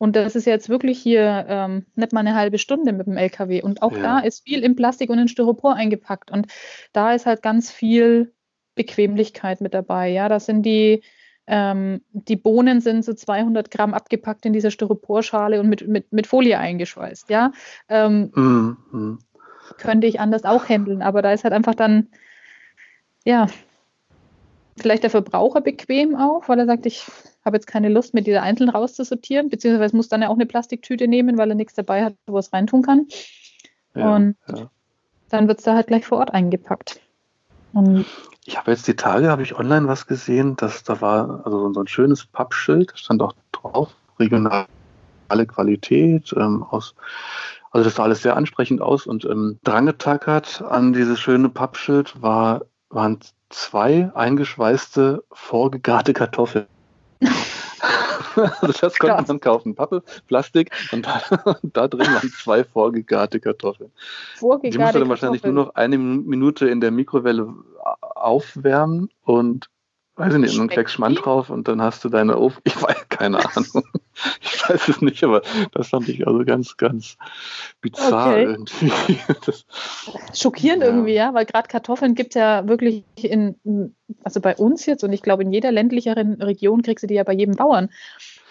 Und das ist jetzt wirklich hier ähm, nicht mal eine halbe Stunde mit dem LKW. Und auch ja. da ist viel in Plastik und in Styropor eingepackt. Und da ist halt ganz viel Bequemlichkeit mit dabei. Ja, das sind die, ähm, die Bohnen sind so 200 Gramm abgepackt in dieser Styroporschale und mit, mit, mit Folie eingeschweißt. Ja, ähm, mhm. mhm. könnte ich anders auch handeln. Aber da ist halt einfach dann, ja, vielleicht der Verbraucher bequem auch, weil er sagt, ich habe jetzt keine Lust, mit dieser einzeln rauszusortieren, beziehungsweise muss dann ja auch eine Plastiktüte nehmen, weil er nichts dabei hat, wo er es reintun kann. Ja, und ja. dann wird es da halt gleich vor Ort eingepackt. Und ich habe jetzt die Tage, habe ich online was gesehen, dass da war also so ein schönes Pappschild, stand auch drauf, regionale Qualität, ähm, aus, also das sah alles sehr ansprechend aus und ähm, drangetackert an dieses schöne Pappschild war, waren zwei eingeschweißte, vorgegarte Kartoffeln. also das konnte man kaufen. Pappe, Plastik und da, und da, drin waren zwei vorgegarte Kartoffeln. Vorgegarte Die musste dann wahrscheinlich nur noch eine Minute in der Mikrowelle aufwärmen und weiß ich nicht, einen Klecks Schmand drauf und dann hast du deine Ofen. Ich weiß keine Ahnung. Ich weiß es nicht, aber das fand ich also ganz, ganz bizarr okay. irgendwie. Das, Schockierend ja. irgendwie, ja, weil gerade Kartoffeln gibt es ja wirklich in, also bei uns jetzt und ich glaube in jeder ländlicheren Region kriegst du die ja bei jedem Bauern.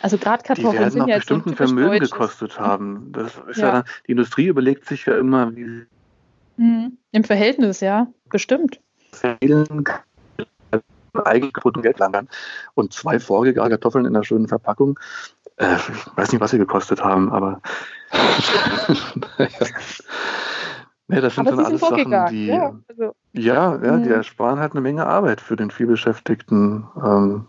Also gerade Kartoffeln die werden sind ja bestimmt ein Vermögen gekostet haben. Das ist ja. ja. die Industrie überlegt sich ja immer, wie. Mhm. Im Verhältnis, ja, bestimmt Eigenprodukt Geld langern. Und zwei vorgegarte Kartoffeln in einer schönen Verpackung. Äh, ich weiß nicht, was sie gekostet haben, aber. ja, das sind aber dann alles Sachen, die. Ja, also, ja, ja, die mhm. ersparen halt eine Menge Arbeit für den vielbeschäftigten ähm,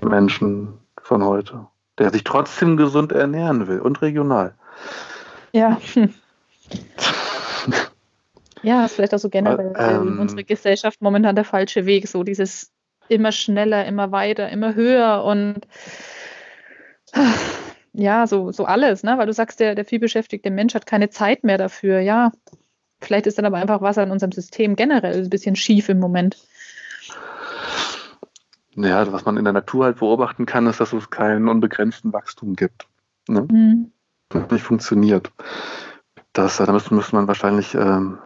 Menschen von heute, der sich trotzdem gesund ernähren will und regional. Ja. Ja, ist vielleicht auch so generell ähm, unsere Gesellschaft momentan der falsche Weg, so dieses immer schneller, immer weiter, immer höher und ja, so, so alles, ne? Weil du sagst, der, der vielbeschäftigte Mensch hat keine Zeit mehr dafür. Ja, vielleicht ist dann aber einfach was an unserem System generell ein bisschen schief im Moment. Ja, was man in der Natur halt beobachten kann, ist, dass es keinen unbegrenzten Wachstum gibt. Ne? Mhm. Das nicht funktioniert. Das, da müsste, müsste man wahrscheinlich ähm,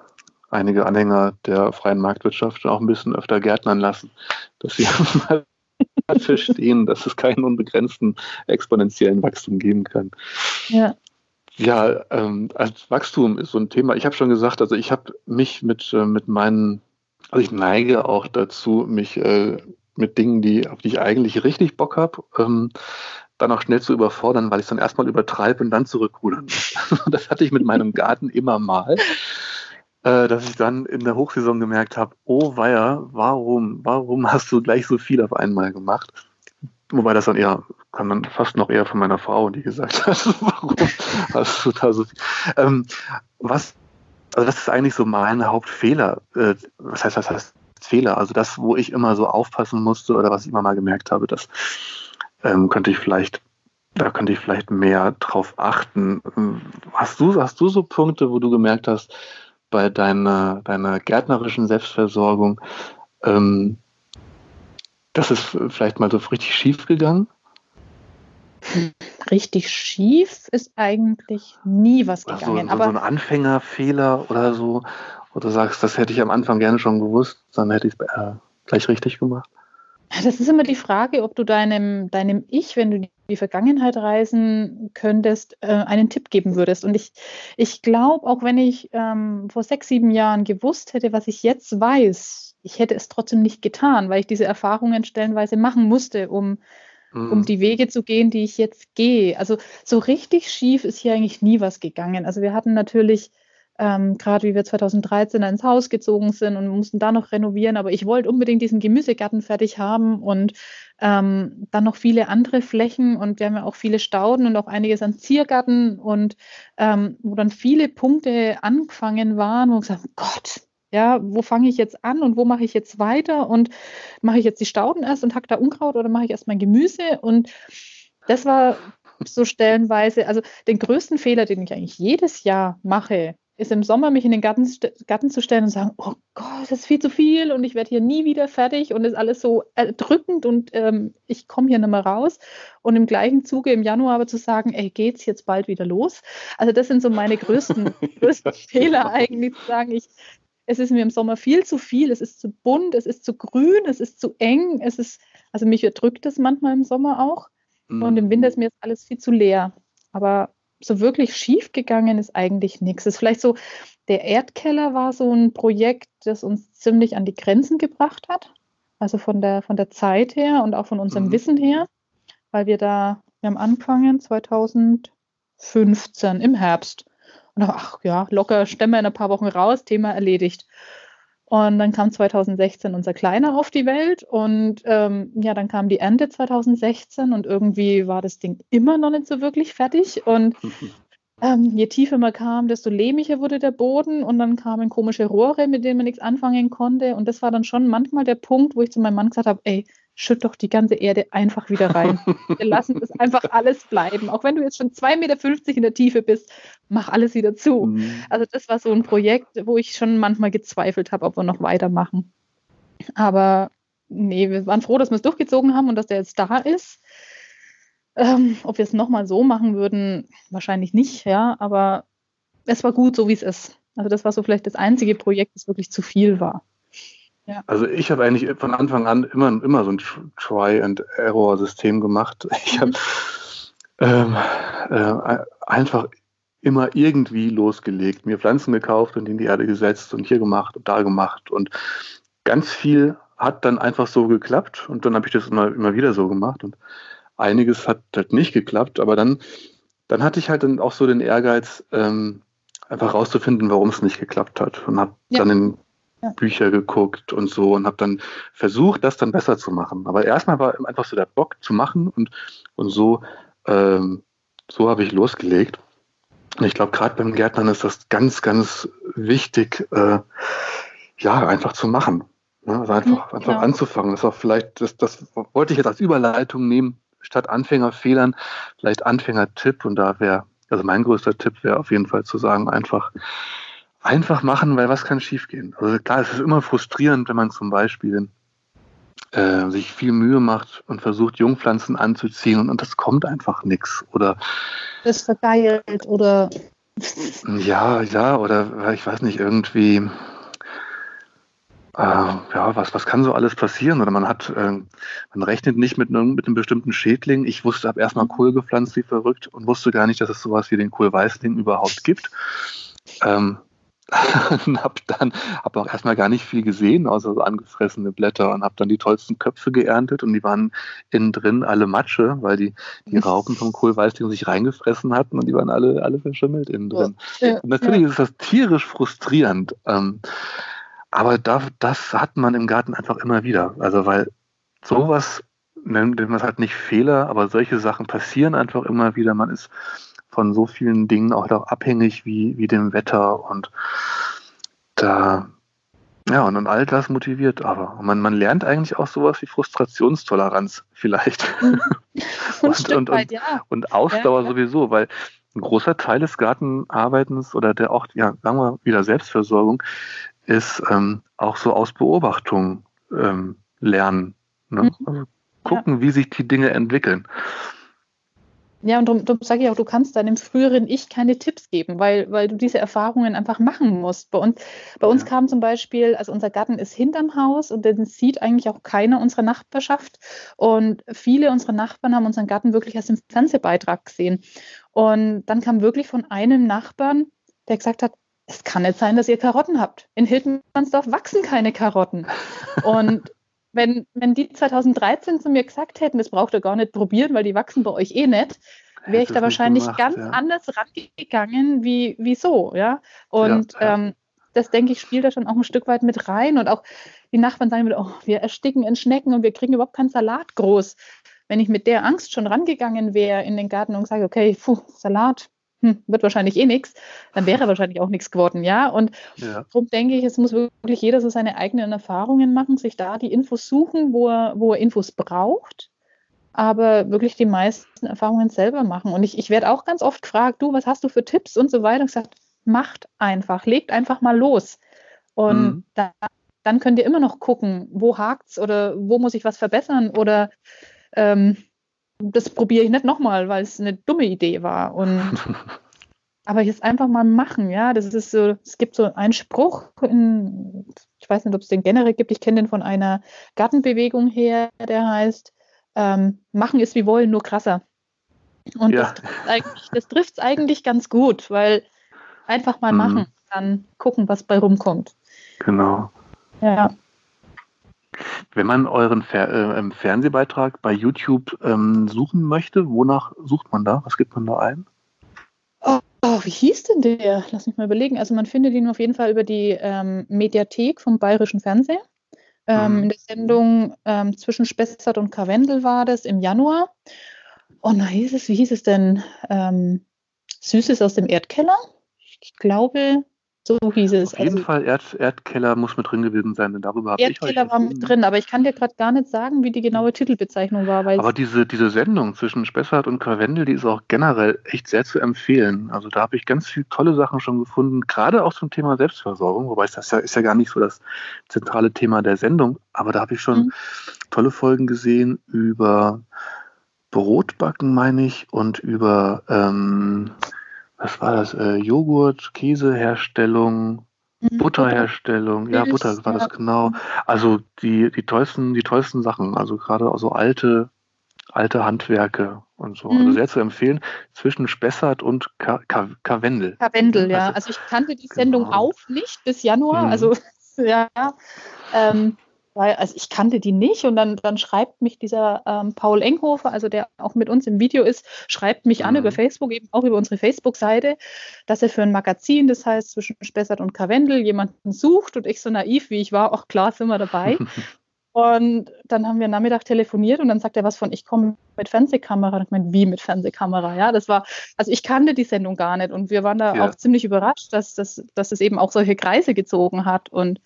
einige Anhänger der freien Marktwirtschaft auch ein bisschen öfter gärtnern lassen, dass sie mal verstehen, dass es keinen unbegrenzten exponentiellen Wachstum geben kann. Ja. Ja, ähm, als Wachstum ist so ein Thema. Ich habe schon gesagt, also ich habe mich mit, äh, mit meinen, also ich neige auch dazu, mich äh, mit Dingen, die, auf die ich eigentlich richtig Bock habe, ähm, dann auch schnell zu überfordern, weil ich dann erstmal übertreibe und dann zurückrudern. das hatte ich mit meinem Garten immer mal äh, dass ich dann in der Hochsaison gemerkt habe, oh weia, warum, warum hast du gleich so viel auf einmal gemacht? Wobei das dann eher, kann man fast noch eher von meiner Frau, die gesagt hat, warum hast du da so viel? Ähm, was, also das ist eigentlich so mein Hauptfehler. Äh, was heißt, was heißt Fehler? Also das, wo ich immer so aufpassen musste oder was ich immer mal gemerkt habe, das ähm, könnte ich vielleicht da könnte ich vielleicht mehr drauf achten. Hast du, hast du so Punkte, wo du gemerkt hast, bei deiner, deiner gärtnerischen Selbstversorgung, ähm, das ist vielleicht mal so richtig schief gegangen? Richtig schief ist eigentlich nie was gegangen. So, so, so ein Anfängerfehler oder so, oder sagst, das hätte ich am Anfang gerne schon gewusst, dann hätte ich es äh, gleich richtig gemacht. Das ist immer die Frage, ob du deinem, deinem Ich, wenn du in die Vergangenheit reisen könntest, äh, einen Tipp geben würdest. Und ich, ich glaube, auch wenn ich ähm, vor sechs, sieben Jahren gewusst hätte, was ich jetzt weiß, ich hätte es trotzdem nicht getan, weil ich diese Erfahrungen stellenweise machen musste, um, mhm. um die Wege zu gehen, die ich jetzt gehe. Also so richtig schief ist hier eigentlich nie was gegangen. Also wir hatten natürlich ähm, gerade wie wir 2013 ins Haus gezogen sind und mussten da noch renovieren. Aber ich wollte unbedingt diesen Gemüsegarten fertig haben und ähm, dann noch viele andere Flächen. Und wir haben ja auch viele Stauden und auch einiges an Ziergarten und ähm, wo dann viele Punkte angefangen waren, wo ich gesagt Gott, ja, wo fange ich jetzt an und wo mache ich jetzt weiter? Und mache ich jetzt die Stauden erst und hack da Unkraut oder mache ich erst mein Gemüse? Und das war so stellenweise, also den größten Fehler, den ich eigentlich jedes Jahr mache, ist im Sommer mich in den Garten, Garten zu stellen und sagen, oh Gott, das ist viel zu viel und ich werde hier nie wieder fertig und ist alles so erdrückend und ähm, ich komme hier nicht mehr raus. Und im gleichen Zuge im Januar aber zu sagen, ey, geht's jetzt bald wieder los? Also das sind so meine größten, größten Fehler eigentlich, zu sagen, ich, es ist mir im Sommer viel zu viel, es ist zu bunt, es ist zu grün, es ist zu eng, es ist, also mich erdrückt es manchmal im Sommer auch. Mhm. Und im Winter ist mir jetzt alles viel zu leer. Aber so wirklich schief gegangen ist eigentlich nichts. Es ist vielleicht so, der Erdkeller war so ein Projekt, das uns ziemlich an die Grenzen gebracht hat. Also von der, von der Zeit her und auch von unserem mhm. Wissen her, weil wir da, wir haben angefangen 2015 im Herbst. Und ach ja, locker stemmen wir in ein paar Wochen raus, Thema erledigt. Und dann kam 2016 unser Kleiner auf die Welt und ähm, ja, dann kam die Ernte 2016 und irgendwie war das Ding immer noch nicht so wirklich fertig. Und ähm, je tiefer man kam, desto lehmiger wurde der Boden und dann kamen komische Rohre, mit denen man nichts anfangen konnte. Und das war dann schon manchmal der Punkt, wo ich zu meinem Mann gesagt habe, ey, schütt doch die ganze Erde einfach wieder rein. Wir lassen das einfach alles bleiben. Auch wenn du jetzt schon 2,50 Meter in der Tiefe bist, mach alles wieder zu. Mhm. Also das war so ein Projekt, wo ich schon manchmal gezweifelt habe, ob wir noch weitermachen. Aber nee, wir waren froh, dass wir es durchgezogen haben und dass der jetzt da ist. Ähm, ob wir es nochmal so machen würden, wahrscheinlich nicht, ja, aber es war gut, so wie es ist. Also das war so vielleicht das einzige Projekt, das wirklich zu viel war. Ja. Also ich habe eigentlich von Anfang an immer, immer so ein Try-and-Error-System gemacht. Ich habe ähm, äh, einfach immer irgendwie losgelegt, mir Pflanzen gekauft und in die Erde gesetzt und hier gemacht und da gemacht. Und ganz viel hat dann einfach so geklappt und dann habe ich das immer, immer wieder so gemacht. Und einiges hat halt nicht geklappt, aber dann, dann hatte ich halt dann auch so den Ehrgeiz, ähm, einfach rauszufinden, warum es nicht geklappt hat. Und habe ja. dann in ja. Bücher geguckt und so und habe dann versucht, das dann besser zu machen. Aber erstmal war einfach so der Bock zu machen und, und so, ähm, so habe ich losgelegt. Und ich glaube, gerade beim Gärtnern ist das ganz, ganz wichtig, äh, ja, einfach zu machen. Ne? Also einfach, ja, einfach anzufangen. Das war vielleicht, das, das wollte ich jetzt als Überleitung nehmen, statt Anfängerfehlern, vielleicht Anfängertipp. Und da wäre, also mein größter Tipp wäre auf jeden Fall zu sagen, einfach einfach machen, weil was kann schiefgehen? Also klar, es ist immer frustrierend, wenn man zum Beispiel äh, sich viel Mühe macht und versucht, Jungpflanzen anzuziehen und, und das kommt einfach nichts. Oder das vergeilt oder ja, ja, oder ich weiß nicht, irgendwie äh, ja, was, was kann so alles passieren? Oder man hat, äh, man rechnet nicht mit einem, mit einem bestimmten Schädling. Ich wusste, habe erstmal Kohl gepflanzt wie verrückt und wusste gar nicht, dass es sowas wie den Kohlweißling überhaupt gibt. Ähm, und habe dann hab auch erstmal gar nicht viel gesehen, außer so angefressene Blätter und habe dann die tollsten Köpfe geerntet und die waren innen drin alle Matsche, weil die, die Raupen vom Kohlweißling sich reingefressen hatten und die waren alle, alle verschimmelt innen drin. Ja, und natürlich ja. ist das tierisch frustrierend. Ähm, aber da, das hat man im Garten einfach immer wieder. Also weil sowas nennt man es halt nicht Fehler, aber solche Sachen passieren einfach immer wieder. Man ist von so vielen Dingen auch noch abhängig wie, wie dem Wetter und da, ja, und, und all das motiviert aber. Und man, man lernt eigentlich auch sowas wie Frustrationstoleranz vielleicht. Mhm. und, und, und, ja. und, Ausdauer ja, sowieso, weil ein großer Teil des Gartenarbeitens oder der auch, ja, sagen wir wieder Selbstversorgung, ist ähm, auch so aus Beobachtung ähm, lernen. Ne? Mhm. Also gucken, ja. wie sich die Dinge entwickeln. Ja, und darum, darum sage ich auch, du kannst deinem früheren Ich keine Tipps geben, weil, weil du diese Erfahrungen einfach machen musst. Bei uns, bei uns ja. kam zum Beispiel, also unser Garten ist hinterm Haus und den sieht eigentlich auch keiner unserer Nachbarschaft. Und viele unserer Nachbarn haben unseren Garten wirklich erst im Fernsehbeitrag gesehen. Und dann kam wirklich von einem Nachbarn, der gesagt hat, es kann nicht sein, dass ihr Karotten habt. In Hildmannsdorf wachsen keine Karotten. Und wenn, wenn die 2013 zu mir gesagt hätten, das braucht ihr gar nicht probieren, weil die wachsen bei euch eh nicht, wäre ich da wahrscheinlich gemacht, ganz ja. anders rangegangen wie, wie so, ja. Und ja, ja. Ähm, das, denke ich, spielt da schon auch ein Stück weit mit rein. Und auch die Nachbarn sagen mir, oh, wir ersticken in Schnecken und wir kriegen überhaupt keinen Salat groß. Wenn ich mit der Angst schon rangegangen wäre in den Garten und sage, okay, puh, Salat, hm, wird wahrscheinlich eh nichts, dann wäre wahrscheinlich auch nichts geworden, ja. Und ja. darum denke ich, es muss wirklich jeder so seine eigenen Erfahrungen machen, sich da die Infos suchen, wo er, wo er Infos braucht, aber wirklich die meisten Erfahrungen selber machen. Und ich, ich werde auch ganz oft gefragt, du, was hast du für Tipps und so weiter? Und gesagt, macht einfach, legt einfach mal los. Und mhm. da, dann könnt ihr immer noch gucken, wo hakt's oder wo muss ich was verbessern oder ähm, das probiere ich nicht nochmal, weil es eine dumme Idee war. Und aber jetzt einfach mal machen, ja. Das ist so, es gibt so einen Spruch, in, ich weiß nicht, ob es den generell gibt, ich kenne den von einer Gartenbewegung her, der heißt, ähm, machen ist wie wollen, nur krasser. Und ja. das trifft es eigentlich ganz gut, weil einfach mal mhm. machen, dann gucken, was bei rumkommt. Genau. Ja. Wenn man euren Fer äh, ähm, Fernsehbeitrag bei YouTube ähm, suchen möchte, wonach sucht man da? Was gibt man da ein? Oh, oh, wie hieß denn der? Lass mich mal überlegen. Also man findet ihn auf jeden Fall über die ähm, Mediathek vom Bayerischen Fernsehen. Ähm, mhm. In der Sendung ähm, zwischen Spessart und Karwendel war das im Januar. Und da hieß es, wie hieß es denn? Ähm, Süßes aus dem Erdkeller? Ich glaube, so hieß es. Auf jeden also, Fall Erd, Erdkeller muss mit drin gewesen sein, denn darüber habe ich Erdkeller war mit drin, aber ich kann dir gerade gar nicht sagen, wie die genaue Titelbezeichnung war. aber diese, diese Sendung zwischen Spessart und Karwendel, die ist auch generell echt sehr zu empfehlen. Also da habe ich ganz viele tolle Sachen schon gefunden, gerade auch zum Thema Selbstversorgung, wobei das ja, ist ja gar nicht so das zentrale Thema der Sendung, aber da habe ich schon mhm. tolle Folgen gesehen über Brotbacken, meine ich, und über ähm, was war das? Äh, Joghurt, Käseherstellung, mhm. Butterherstellung, ja, Butter war das genau. Also die, die tollsten, die tollsten Sachen, also gerade so alte, alte Handwerke und so. Also mhm. Also sehr zu empfehlen zwischen Spessart und Karwendel. Karwendel, ja. Also ich kannte die Sendung genau. auch nicht bis Januar, mhm. also ja. Ähm, weil, also ich kannte die nicht und dann, dann schreibt mich dieser ähm, Paul Enghofer, also der auch mit uns im Video ist, schreibt mich mhm. an über Facebook, eben auch über unsere Facebook-Seite, dass er für ein Magazin, das heißt zwischen Spessart und Karwendel, jemanden sucht und ich so naiv wie ich war, auch klar sind wir dabei. und dann haben wir Nachmittag telefoniert und dann sagt er was von, ich komme mit Fernsehkamera. Und ich meine, wie mit Fernsehkamera? Ja, das war, also ich kannte die Sendung gar nicht und wir waren da ja. auch ziemlich überrascht, dass, dass, dass es eben auch solche Kreise gezogen hat und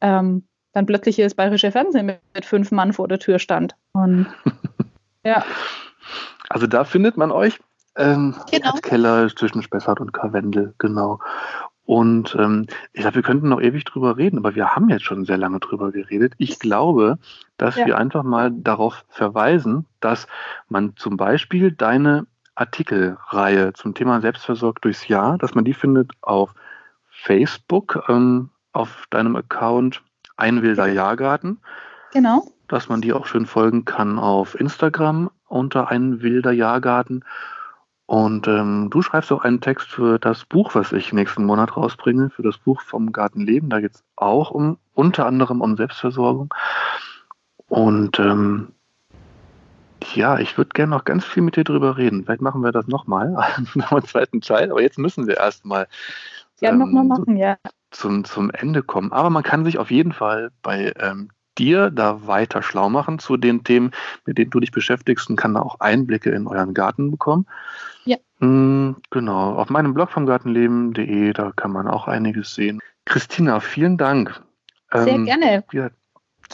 ähm, dann plötzlich hier das bayerische Fernsehen mit, mit fünf Mann vor der Tür stand. Und ja. Also da findet man euch. Ähm, genau. Keller zwischen Spessart und Karwendel, genau. Und ähm, ich glaube, wir könnten noch ewig drüber reden, aber wir haben jetzt schon sehr lange drüber geredet. Ich glaube, dass ja. wir einfach mal darauf verweisen, dass man zum Beispiel deine Artikelreihe zum Thema Selbstversorgt durchs Jahr, dass man die findet auf Facebook, ähm, auf deinem Account ein wilder Jahrgarten. Genau. Dass man die auch schön folgen kann auf Instagram unter ein wilder Jahrgarten. Und ähm, du schreibst auch einen Text für das Buch, was ich nächsten Monat rausbringe, für das Buch vom Gartenleben. Da geht es auch um unter anderem um Selbstversorgung. Und ähm, ja, ich würde gerne noch ganz viel mit dir drüber reden. Vielleicht machen wir das nochmal, noch einen zweiten Teil. Aber jetzt müssen wir erstmal ja, ähm, nochmal machen, ja zum, zum Ende kommen. Aber man kann sich auf jeden Fall bei ähm, dir da weiter schlau machen zu den Themen, mit denen du dich beschäftigst und kann da auch Einblicke in euren Garten bekommen. Ja. Mm, genau, auf meinem Blog vom Gartenleben.de, da kann man auch einiges sehen. Christina, vielen Dank. Sehr ähm, gerne. Ja,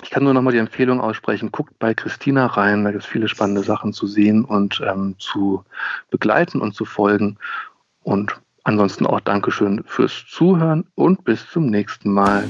ich kann nur noch mal die Empfehlung aussprechen, guckt bei Christina rein, da gibt es viele spannende Sachen zu sehen und ähm, zu begleiten und zu folgen. Und Ansonsten auch Dankeschön fürs Zuhören und bis zum nächsten Mal.